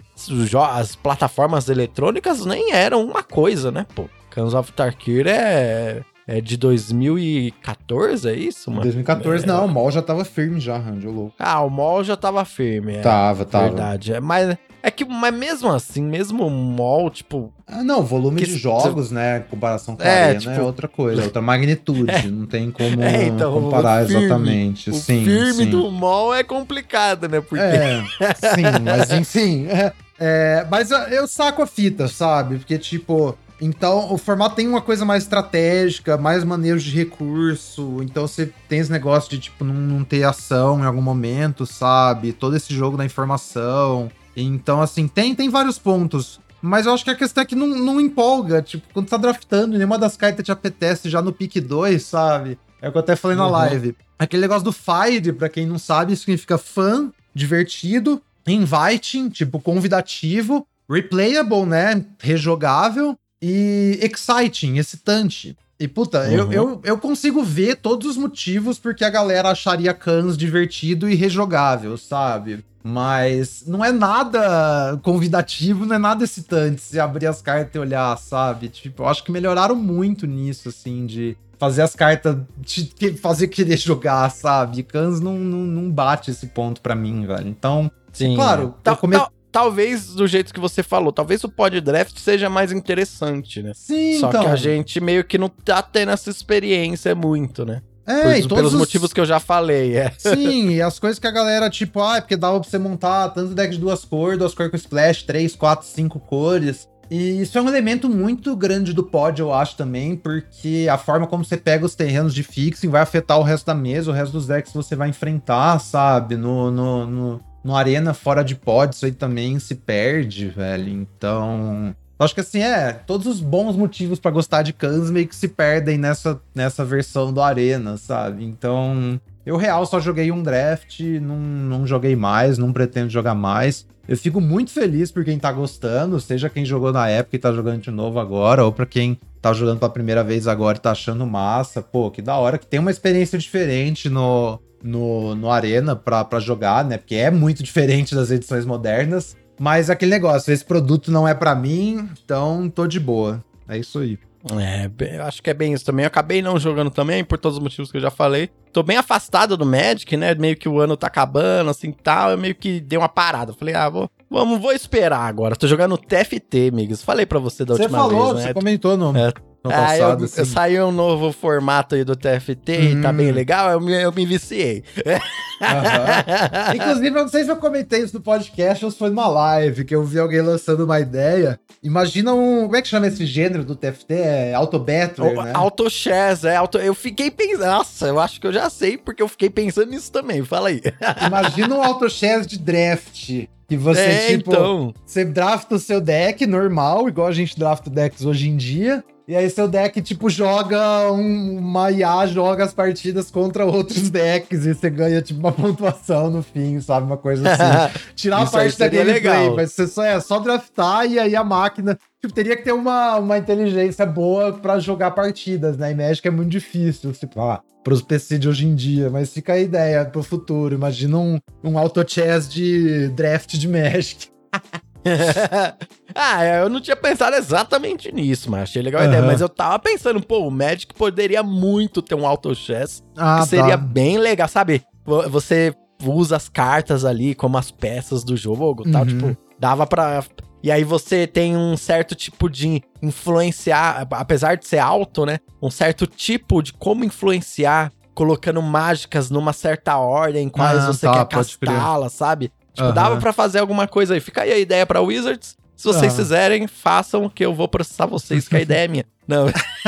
as plataformas eletrônicas nem eram uma coisa, né, pô? Cans of Tarkir é é de 2014, é isso, mano? 2014 é... não, o mall já tava firme já, Randy, louco. Ah, o mall já tava firme, é. Tava, tava. Verdade, é, mas é que, mas mesmo assim, mesmo o mall, tipo... Ah, não, volume de jogos, né, em comparação com a é, arena tipo... é outra coisa, é outra magnitude, é. não tem como é, então, comparar firme, exatamente, o sim, firme sim. do mall é complicado, né, porque... É, sim, mas enfim, é, é, mas eu saco a fita, sabe? Porque, tipo, Então, o formato tem uma coisa mais estratégica, mais manejo de recurso. Então, você tem esse negócio de, tipo, não, não ter ação em algum momento, sabe? Todo esse jogo da informação. Então, assim, tem, tem vários pontos. Mas eu acho que a questão é que não, não empolga. Tipo, quando tá draftando, nenhuma das cartas te apetece já no pick 2, sabe? É o que eu até falei uhum. na live. Aquele negócio do Fire, pra quem não sabe, significa fã, divertido, inviting, tipo, convidativo, replayable, né? Rejogável e exciting, excitante. E, puta, uhum. eu, eu, eu consigo ver todos os motivos porque a galera acharia Cans divertido e rejogável, sabe? Mas não é nada convidativo, não é nada excitante se abrir as cartas e olhar, sabe? Tipo, eu acho que melhoraram muito nisso, assim, de fazer as cartas te fazer querer jogar, sabe? Cans não, não, não bate esse ponto para mim, velho. Então, Sim, claro, tá, come... tá, talvez do jeito que você falou, talvez o pod draft seja mais interessante, né? Sim, Só então. que a gente meio que não tá tendo essa experiência muito, né? É, Por, pelos os... motivos que eu já falei, é. Sim, e as coisas que a galera, tipo, ah, é porque dava pra você montar tanto deck de duas cores, duas cores com splash, três, quatro, cinco cores. E isso é um elemento muito grande do pod, eu acho também, porque a forma como você pega os terrenos de fixing vai afetar o resto da mesa, o resto dos decks que você vai enfrentar, sabe? No, no, no, no arena fora de pod, isso aí também se perde, velho. Então. Acho que assim, é, todos os bons motivos para gostar de Cans meio que se perdem nessa, nessa versão do Arena, sabe? Então, eu real só joguei um draft, não, não joguei mais, não pretendo jogar mais. Eu fico muito feliz por quem tá gostando, seja quem jogou na época e tá jogando de novo agora, ou para quem tá jogando pela primeira vez agora e tá achando massa. Pô, que da hora que tem uma experiência diferente no, no, no Arena pra, pra jogar, né? Porque é muito diferente das edições modernas. Mas aquele negócio, esse produto não é para mim, então tô de boa. É isso aí. É, acho que é bem isso também. Eu acabei não jogando também, por todos os motivos que eu já falei. Tô bem afastado do Magic, né? Meio que o ano tá acabando, assim, tal. Eu meio que dei uma parada. Falei, ah, vou, vamos, vou esperar agora. Tô jogando TFT, amigos. Falei para você da você última falou, vez, né? Você comentou no... É, ah, eu, assim. saiu um novo formato aí do TFT hum. e tá bem hum. legal, eu me, eu me viciei. Uhum. Inclusive, eu não sei se eu comentei isso no podcast ou se foi numa live, que eu vi alguém lançando uma ideia. Imagina um. Como é que chama esse gênero do TFT? É Auto Battler, né? Auto Chess, é. Auto, eu fiquei pensando. Nossa, eu acho que eu já sei, porque eu fiquei pensando nisso também. Fala aí. Imagina um Auto Chess de draft. Que você, é, tipo, então. você drafta o seu deck normal, igual a gente drafta decks hoje em dia. E aí seu deck, tipo, joga um, uma IA, joga as partidas contra outros decks e você ganha, tipo, uma pontuação no fim, sabe? Uma coisa assim. Tirar a parte da gameplay, legal. mas você só é só draftar e aí a máquina... Tipo, teria que ter uma, uma inteligência boa para jogar partidas, né? E Magic é muito difícil, tipo, ah, pros PC de hoje em dia, mas fica a ideia pro futuro. Imagina um, um auto-chess de draft de Magic. ah, eu não tinha pensado exatamente nisso, mas achei legal a uhum. ideia. Mas eu tava pensando, pô, o Magic poderia muito ter um auto chess, ah, que seria tá. bem legal, sabe? Você usa as cartas ali como as peças do jogo, tal, uhum. tipo, dava pra... E aí você tem um certo tipo de influenciar, apesar de ser alto, né? Um certo tipo de como influenciar colocando mágicas numa certa ordem, quais ah, você tá, quer castá-la, sabe? Tipo, uhum. dava para fazer alguma coisa aí. Fica aí a ideia pra Wizards. Se vocês uhum. fizerem, façam que eu vou processar vocês, que a ideia é minha. Não.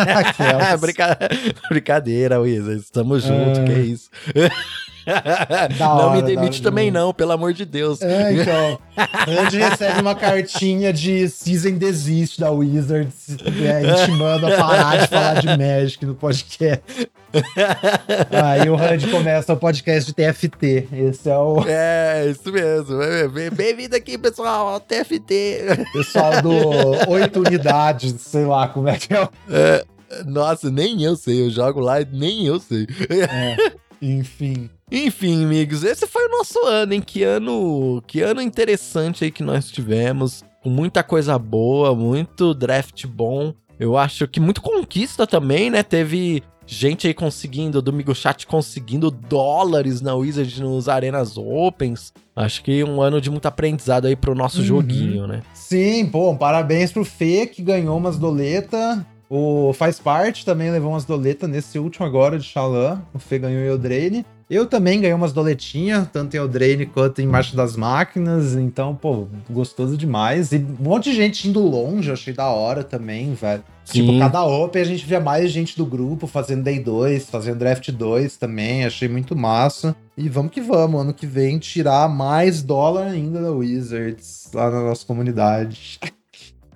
Brincadeira, Wizards. Tamo junto, que é isso. não me demite também, não, pelo amor de Deus. É, então. Andy recebe uma cartinha de season desist da Wizards, é, intimando a parar de falar de Magic no podcast. Aí o Randy começa o podcast de TFT. Esse é o. É, isso mesmo. Bem-vindo aqui, pessoal, ao TFT. Pessoal do oito unidades, sei lá como é que é. é. Nossa, nem eu sei. Eu jogo lá e nem eu sei. É, enfim. Enfim, amigos, esse foi o nosso ano, hein? Que ano, que ano interessante aí que nós tivemos, com muita coisa boa, muito draft bom. Eu acho que muito conquista também, né? Teve gente aí conseguindo, Domingo Chat conseguindo dólares na Wizard nos Arenas Opens. Acho que um ano de muito aprendizado aí pro nosso uhum. joguinho, né? Sim, pô, parabéns pro Fê que ganhou umas doletas. O Faz Parte também levou umas doletas nesse último agora de Xalã. O Fê ganhou o Eldraine. Eu também ganhei umas doletinhas, tanto em Eldraine quanto em Marcha das Máquinas. Então, pô, gostoso demais. E um monte de gente indo longe, achei da hora também, velho. Sim. Tipo, cada Open a gente via mais gente do grupo fazendo Day 2, fazendo Draft 2 também. Achei muito massa. E vamos que vamos, ano que vem tirar mais dólar ainda da Wizards lá na nossa comunidade.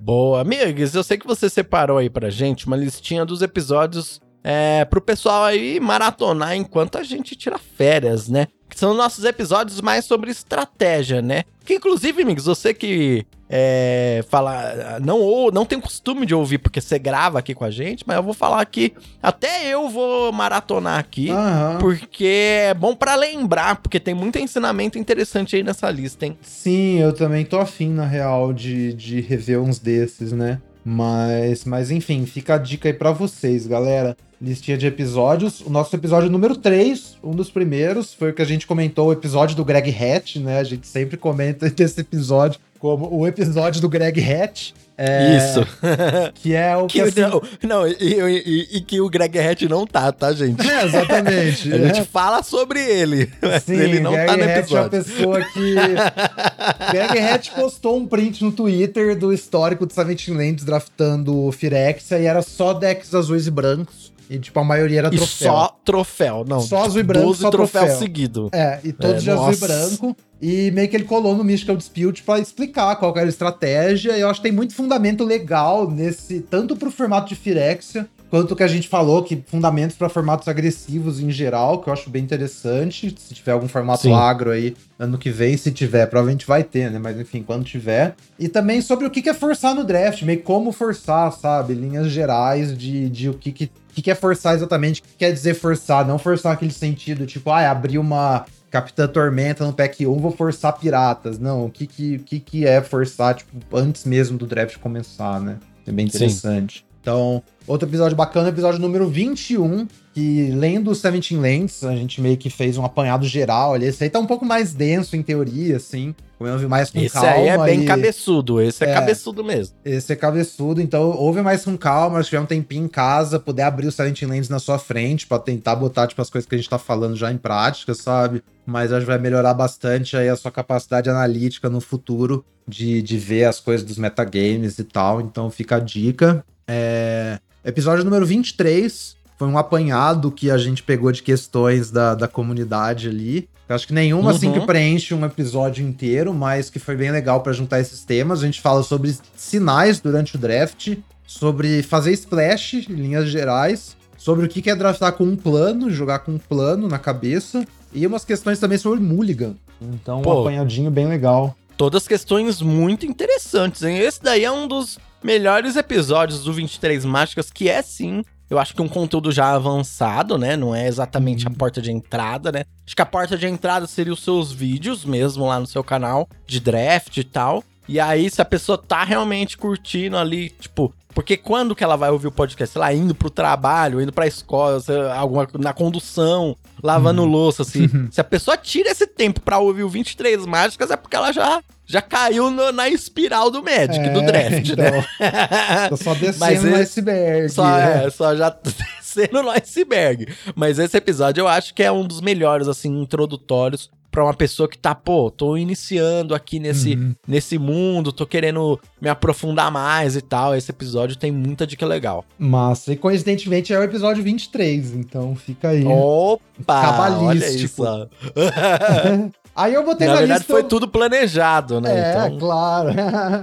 Boa. Amigos, eu sei que você separou aí pra gente uma listinha dos episódios é, pro pessoal aí maratonar enquanto a gente tira férias, né? Que são nossos episódios mais sobre estratégia, né? Que inclusive, amigos, você que é, fala, não ou não tem costume de ouvir porque você grava aqui com a gente, mas eu vou falar aqui, até eu vou maratonar aqui, Aham. porque é bom pra lembrar, porque tem muito ensinamento interessante aí nessa lista, hein? Sim, eu também tô afim, na real, de, de rever uns desses, né? Mas, mas enfim, fica a dica aí pra vocês, galera. Listinha de episódios. O nosso episódio número 3, um dos primeiros, foi o que a gente comentou, o episódio do Greg Hatch, né? A gente sempre comenta desse episódio como o episódio do Greg Hatch. É, Isso. Que é o que. Que, assim- não, não, e, e- e- que o Greg Hatch não tá, tá, gente? É, exatamente. A gente É. fala sobre ele, mas Sim, ele não Greg tá no Hatch é uma episódio. pessoa que. Greg Hatch postou um print no Twitter do histórico de Seventeen Lands draftando Firexia e era só decks azuis e brancos. E, tipo, a maioria era E troféu. só troféu, não. Só azul e branco, 12 só troféus troféu. seguidos. É, e todos É, de azul e nossa. branco. E meio que ele colou no Mystical Dispute pra explicar qual era a estratégia. E eu acho que tem muito fundamento legal nesse, tanto pro formato de Firexia, quanto que a gente falou, que fundamentos pra formatos agressivos em geral, que eu acho bem interessante. Se tiver algum formato Sim. agro aí ano que vem, se tiver, provavelmente vai ter, né? Mas enfim, quando tiver. E também sobre o que que é forçar no draft, meio como forçar, sabe? Linhas gerais de, de o que que, o que que é forçar exatamente, o que quer dizer forçar, não forçar naquele sentido, tipo, ah, abrir uma Capitã Tormenta no pack 1, vou forçar piratas. Não, o que que, que, que é forçar, tipo, antes mesmo do draft começar, né? É bem Sim. Então, outro episódio bacana, episódio número 21, que lendo o Seventeen Lands, a gente meio que fez um apanhado geral ali. Esse aí tá um pouco mais denso em teoria, assim. Vi mais com Esse calma. aí é bem e- cabeçudo, esse é, É. cabeçudo mesmo. esse é cabeçudo, então ouve mais com calma, se tiver um tempinho em casa, puder abrir o Silent Lands na sua frente pra tentar botar, tipo, as coisas que a gente tá falando já em prática, sabe? Mas acho que vai melhorar bastante aí a sua capacidade analítica no futuro de, de ver as coisas dos metagames e tal, então fica a dica. É... Episódio número 23 foi um apanhado que a gente pegou de questões da, da comunidade ali. Eu acho que nenhuma, assim, Uhum. que preenche um episódio inteiro, mas que foi bem legal pra juntar esses temas. A gente fala sobre sinais durante o draft, sobre fazer splash, em linhas gerais, sobre o que que é draftar com um plano, jogar com um plano na cabeça, e umas questões também sobre Mulligan. Então, Pô. um apanhadinho bem legal. Todas questões muito interessantes, hein? Esse daí é um dos melhores episódios do 23 Mágicas, que é sim, eu acho que um conteúdo já avançado, né? Não é exatamente Uhum. a porta de entrada, né? Acho que a porta de entrada seria os seus vídeos mesmo lá no seu canal de draft e tal. E aí, se a pessoa tá realmente curtindo ali, tipo, porque quando que ela vai ouvir o podcast? Sei lá, indo pro trabalho, indo pra escola, sei alguma, na condução, lavando louça, assim. Se a pessoa tira esse tempo pra ouvir o 23 Mágicas, é porque ela já, já caiu no- na espiral do Magic, do É, draft, então, né? Tô só descendo Mas no esse- iceberg. Só, é. é, só já descendo no iceberg. Mas esse episódio eu acho que é um dos melhores, assim, introdutórios pra uma pessoa que tá, pô, tô iniciando aqui nesse, Uhum. nesse mundo, tô querendo me aprofundar mais e tal. Esse episódio tem muita dica legal. Massa. E coincidentemente é o episódio 23, então fica aí. Opa! Cabalístico. Olha isso. Aí eu botei Na na, verdade, lista. foi tudo planejado, né? É, então, claro.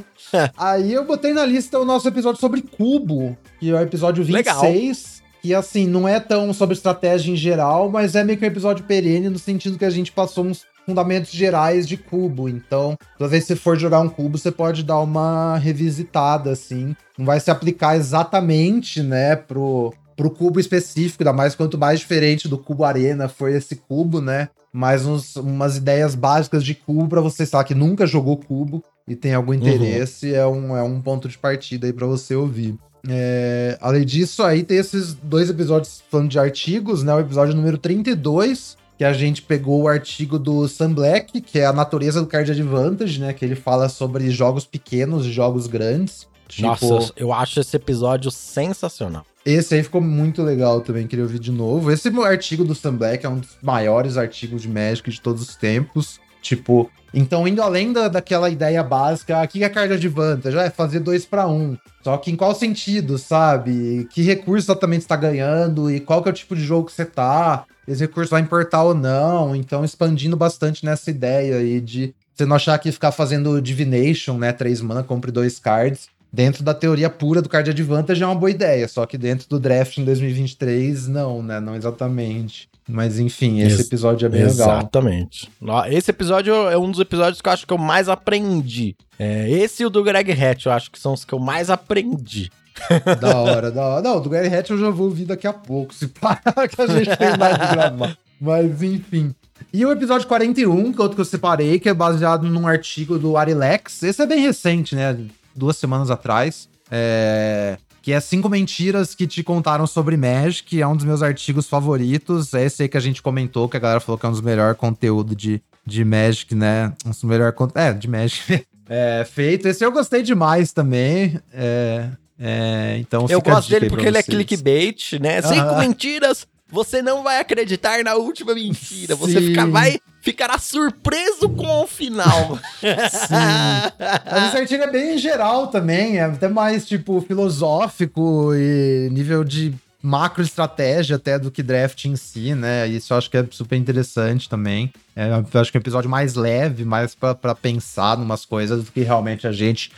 Aí eu botei na lista o nosso episódio sobre cubo, que é o episódio 26. Que assim, não é tão sobre estratégia em geral, mas é meio que um episódio perene no sentido que a gente passou uns fundamentos gerais de cubo. Então, toda vez que você for jogar um cubo, você pode dar uma revisitada, assim. Não vai se aplicar exatamente, né, pro, pro cubo específico, ainda mais quanto mais diferente do cubo arena for esse cubo, né? Mais uns- umas ideias básicas de cubo pra você, sabe, que nunca jogou cubo e tem algum interesse, é, um, é um ponto de partida aí pra você ouvir. É, além disso, aí tem esses dois episódios falando de artigos, né? O episódio número 32, que a gente pegou o artigo do Sam Black, que é a natureza do card advantage, né? Que ele fala sobre jogos pequenos e jogos grandes. Tipo, Nossa, eu acho esse episódio sensacional. Esse aí ficou muito legal também, queria ouvir de novo. Esse artigo do Sam Black é um dos maiores artigos de Magic de todos os tempos. Tipo, então indo além da, daquela ideia básica, aqui é carga de vantagem, é fazer dois para um. Só que em qual sentido, sabe? Que recurso exatamente está ganhando e qual que é o tipo de jogo que você tá? Esse recurso vai importar ou não? Então expandindo bastante nessa ideia aí de você não achar que ficar fazendo Divination, né? Três mana, compre dois cards dentro da teoria pura do card advantage é uma boa ideia, só que dentro do draft em 2023, não, né? Não exatamente. Mas enfim, esse Ex episódio é bem legal. Exatamente. Esse episódio é um dos episódios que eu acho que eu mais aprendi. É, esse e o do Greg Hatch, eu acho que são os que eu mais aprendi. da hora, da hora. Não, o do Greg Hatch eu já vou ouvir daqui a pouco, se parar que a gente tem mais de gravar. Mas enfim. E o episódio 41, que é outro que eu separei, que é baseado num artigo do Arilex. Esse é bem recente, né? Duas semanas atrás. É que é cinco mentiras que te contaram sobre Magic, é um dos meus artigos favoritos. É esse aí que a gente comentou, que a galera falou que é um dos melhores conteúdos de, de Magic, né? Um dos melhores É, de Magic. é, feito. Esse eu gostei demais também. É, é, então Eu gosto dele porque ele é clickbait, né? Cinco mentiras você não vai acreditar na última mentira. Você fica, vai ficará surpreso com o final. Sim. Mas esse artigo é bem geral também, é até mais, tipo, filosófico e nível de macro estratégia até do que draft em si, né? Isso eu acho que é super interessante também. É, eu acho que é um episódio mais leve, mais para pensar numas coisas do que realmente a gente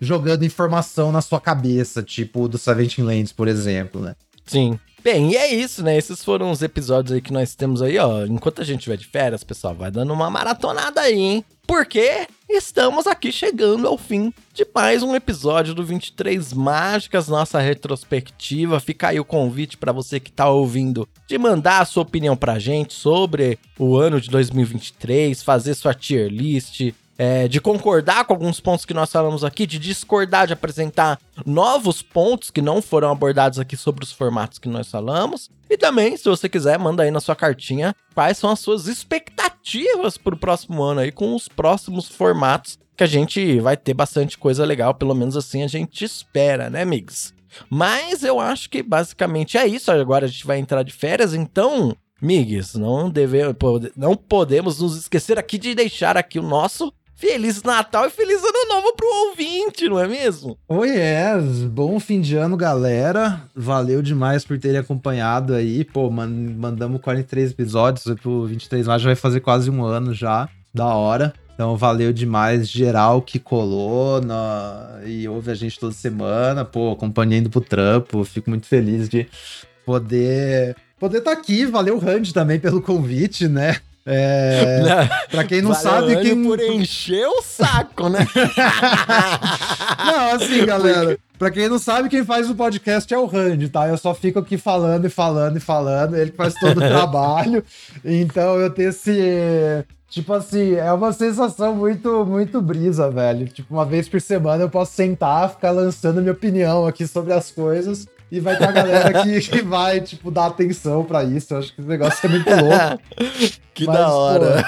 jogando informação na sua cabeça, tipo do Seventeen Lands, por exemplo, né? Sim. Bem, e é isso, né? Esses foram os episódios aí que nós temos aí, ó. Enquanto a gente estiver de férias, pessoal, vai dando uma maratonada aí, hein? Porque estamos aqui chegando ao fim de mais um episódio do 23 Mágicas, nossa retrospectiva. Fica aí o convite para você que tá ouvindo de mandar a sua opinião pra gente sobre o ano de 2023, fazer sua tier list, é, de concordar com alguns pontos que nós falamos aqui, de discordar, de apresentar novos pontos que não foram abordados aqui sobre os formatos que nós falamos. E também, se você quiser, manda aí na sua cartinha quais são as suas expectativas para o próximo ano aí com os próximos formatos, que a gente vai ter bastante coisa legal, pelo menos assim a gente espera, né, amigos? Mas eu acho que basicamente é isso. Agora a gente vai entrar de férias, então Migues, não, deve, não podemos nos esquecer aqui de deixar aqui o nosso Feliz Natal e Feliz Ano Novo pro ouvinte, não é mesmo? Oi, é. Bom fim de ano, galera. Valeu demais por terem acompanhado aí. Pô, man mandamos 43 episódios pro 23 mais, já vai fazer quase um ano já. Da hora. Então valeu demais, geral que colou na... e ouve a gente toda semana, pô, acompanhando pro trampo. Fico muito feliz de poder poder estar tá aqui. Valeu, Randy, também pelo convite, né? É, pra quem não sabe quem por encher o saco, né? não, assim, galera. Pra quem não sabe, quem faz o podcast é o Randy, tá? Eu só fico aqui falando e falando e falando. Ele faz todo o trabalho. Então eu tenho esse. Tipo assim, é uma sensação muito, muito brisa, velho. Tipo, uma vez por semana eu posso sentar, ficar lançando minha opinião aqui sobre as coisas. E vai ter a galera que, que vai, tipo, dar atenção para isso. Eu acho que esse negócio é muito louco. que Mas, da hora.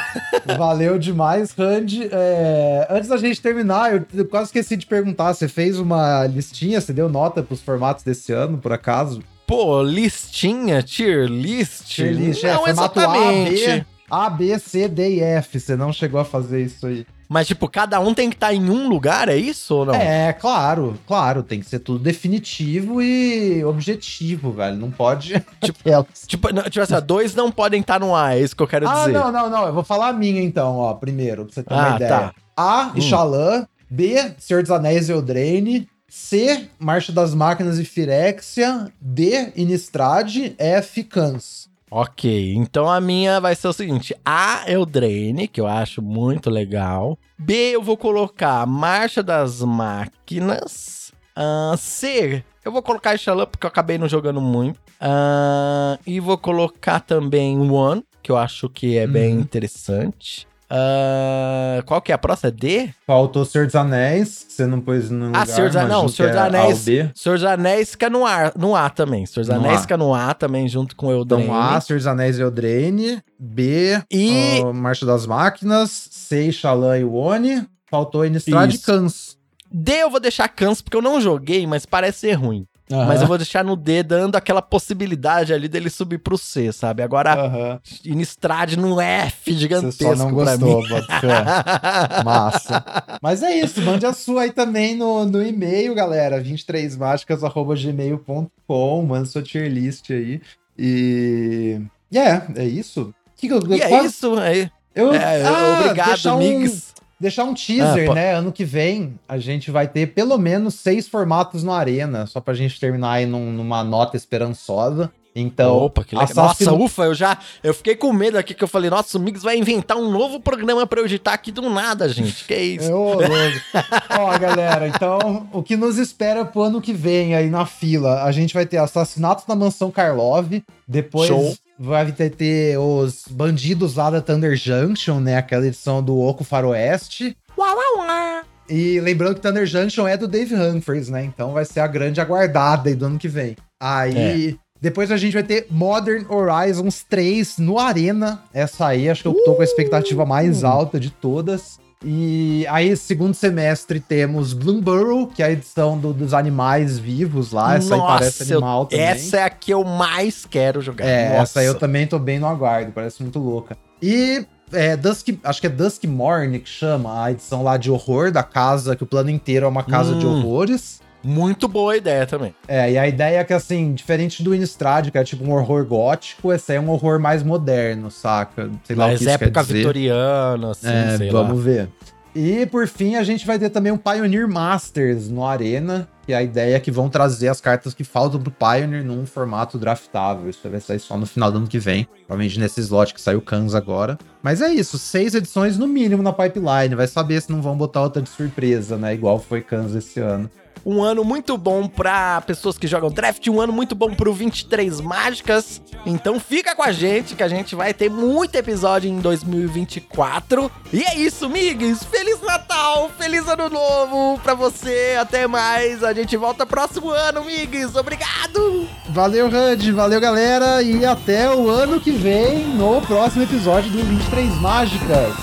Pô, valeu demais, Randy. É, antes da gente terminar, eu, quase esqueci de perguntar. Você fez uma listinha? Você deu nota pros formatos desse ano, por acaso? Pô, listinha, tier list? Tier list, é, não é, exatamente. A, B, A, B, C, D e F. Você não chegou a fazer isso aí. Mas, tipo, cada um tem que estar tá em um lugar, é isso ou não? É, claro, claro. Tem que ser tudo definitivo e objetivo, velho. Não pode. Tipo, tipo, não, tipo assim, dois não podem estar tá no A, é isso que eu quero ah, dizer. Ah, não, não, não. Eu vou falar a minha então, ó, primeiro, pra você ter ah, uma ideia. Tá. A, hum. B, Senhor dos Anéis e Eldraine. C, Marcha das Máquinas e Firexia. D, Innistrad. F, Cans. Ok, então a minha vai ser o seguinte: A é o Drain, que eu acho muito legal. B eu vou colocar Marcha das Máquinas. Uh, C eu vou colocar Xalã porque eu acabei não jogando muito. Uh, e vou colocar também One, que eu acho que é bem uhum. interessante. Uh, qual que é a próxima? D? Faltou Senhor dos Anéis, que você não pôs no ah, lugar. Ah, Senhor dos Anéis, não, Senhor dos é Anéis. Senhor dos Anéis fica no, ar, no A também. Senhor dos Anéis fica no A também, junto com Eldraine. Então A, Senhor dos Anéis e Eldraine. B, e... Uh, Marcha das Máquinas. C, Xalã e One. Faltou Innistrad e Cans. D eu vou deixar Cans porque eu não joguei, mas parece ser ruim. Aham. Mas eu vou deixar no D dando aquela possibilidade ali dele subir pro C, sabe? Agora, Aham. Innistrad no F gigantesco Você só não pra gostou. Massa. Mas é isso, mande a sua aí também no, no e-mail, galera. 23mágicas.gmail.com. Manda sua tier list aí. E. E é, é isso. Que que eu, E é quase- isso, aí. Eu, É, Ah, obrigado, um- Migs. Deixar um teaser, Ah, né? Ano que vem a gente vai ter pelo menos seis formatos no Arena, só pra gente terminar aí num- numa nota esperançosa. Então, Opa, que legal. Assassin- Nossa, ufa, eu já. Eu fiquei com medo aqui que eu falei, nossa, o Mix vai inventar um novo programa pra eu editar aqui do nada, gente. Que isso? Ô, louco. Ó, galera, então o que nos espera pro ano que vem aí na fila? A gente vai ter Assassinatos na Mansão Karlov, depois Show. Vai ter, ter os Bandidos lá da Thunder Junction, né? Aquela edição do Oco Faroeste. Uau, uau, uau. E lembrando que Thunder Junction é do Dave Humphries, né? Então vai ser a grande aguardada aí do ano que vem. Aí. Depois a gente vai ter Modern Horizons 3 no Arena. Essa aí, acho que eu tô com a expectativa mais alta de todas. E aí, segundo semestre, temos Bloomburrow, que é a edição do- dos animais vivos lá. Essa aí parece eu- animal também. essa é a que eu mais quero jogar. É, Nossa. essa aí eu também tô bem no aguardo, parece muito louca. E é, Dusk, acho que é Dusk Morning que chama, a edição lá de horror da casa, que o plano inteiro é uma casa de Hum. horrores. Muito boa ideia também. É, e a ideia é que, assim, diferente do Innistrad, que é tipo um horror gótico, esse aí é um horror mais moderno, saca? Sei lá o Mas que isso quer época vitoriana, assim, É, sei lá. vamos ver. E por fim, a gente vai ter também um Pioneer Masters no Arena, que a ideia é que vão trazer as cartas que faltam pro Pioneer num formato draftável. Isso vai sair só no final do ano que vem. Provavelmente nesse slot que saiu Kans agora. Mas é isso, seis edições no mínimo na pipeline. Vai saber se não vão botar outra de surpresa, né? Igual foi Kans esse ano. Um ano muito bom pra pessoas que jogam draft, um ano muito bom pro 23 Mágicas. Então fica com a gente que a gente vai ter muito episódio em 2024. E é isso, migs! Feliz Natal, feliz Ano Novo pra você. Até mais. A gente volta próximo ano, migs. Obrigado! Valeu, HUD, valeu, galera, e até o ano que vem no próximo episódio do 23 Mágicas.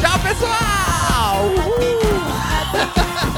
Tchau, pessoal! Uhul!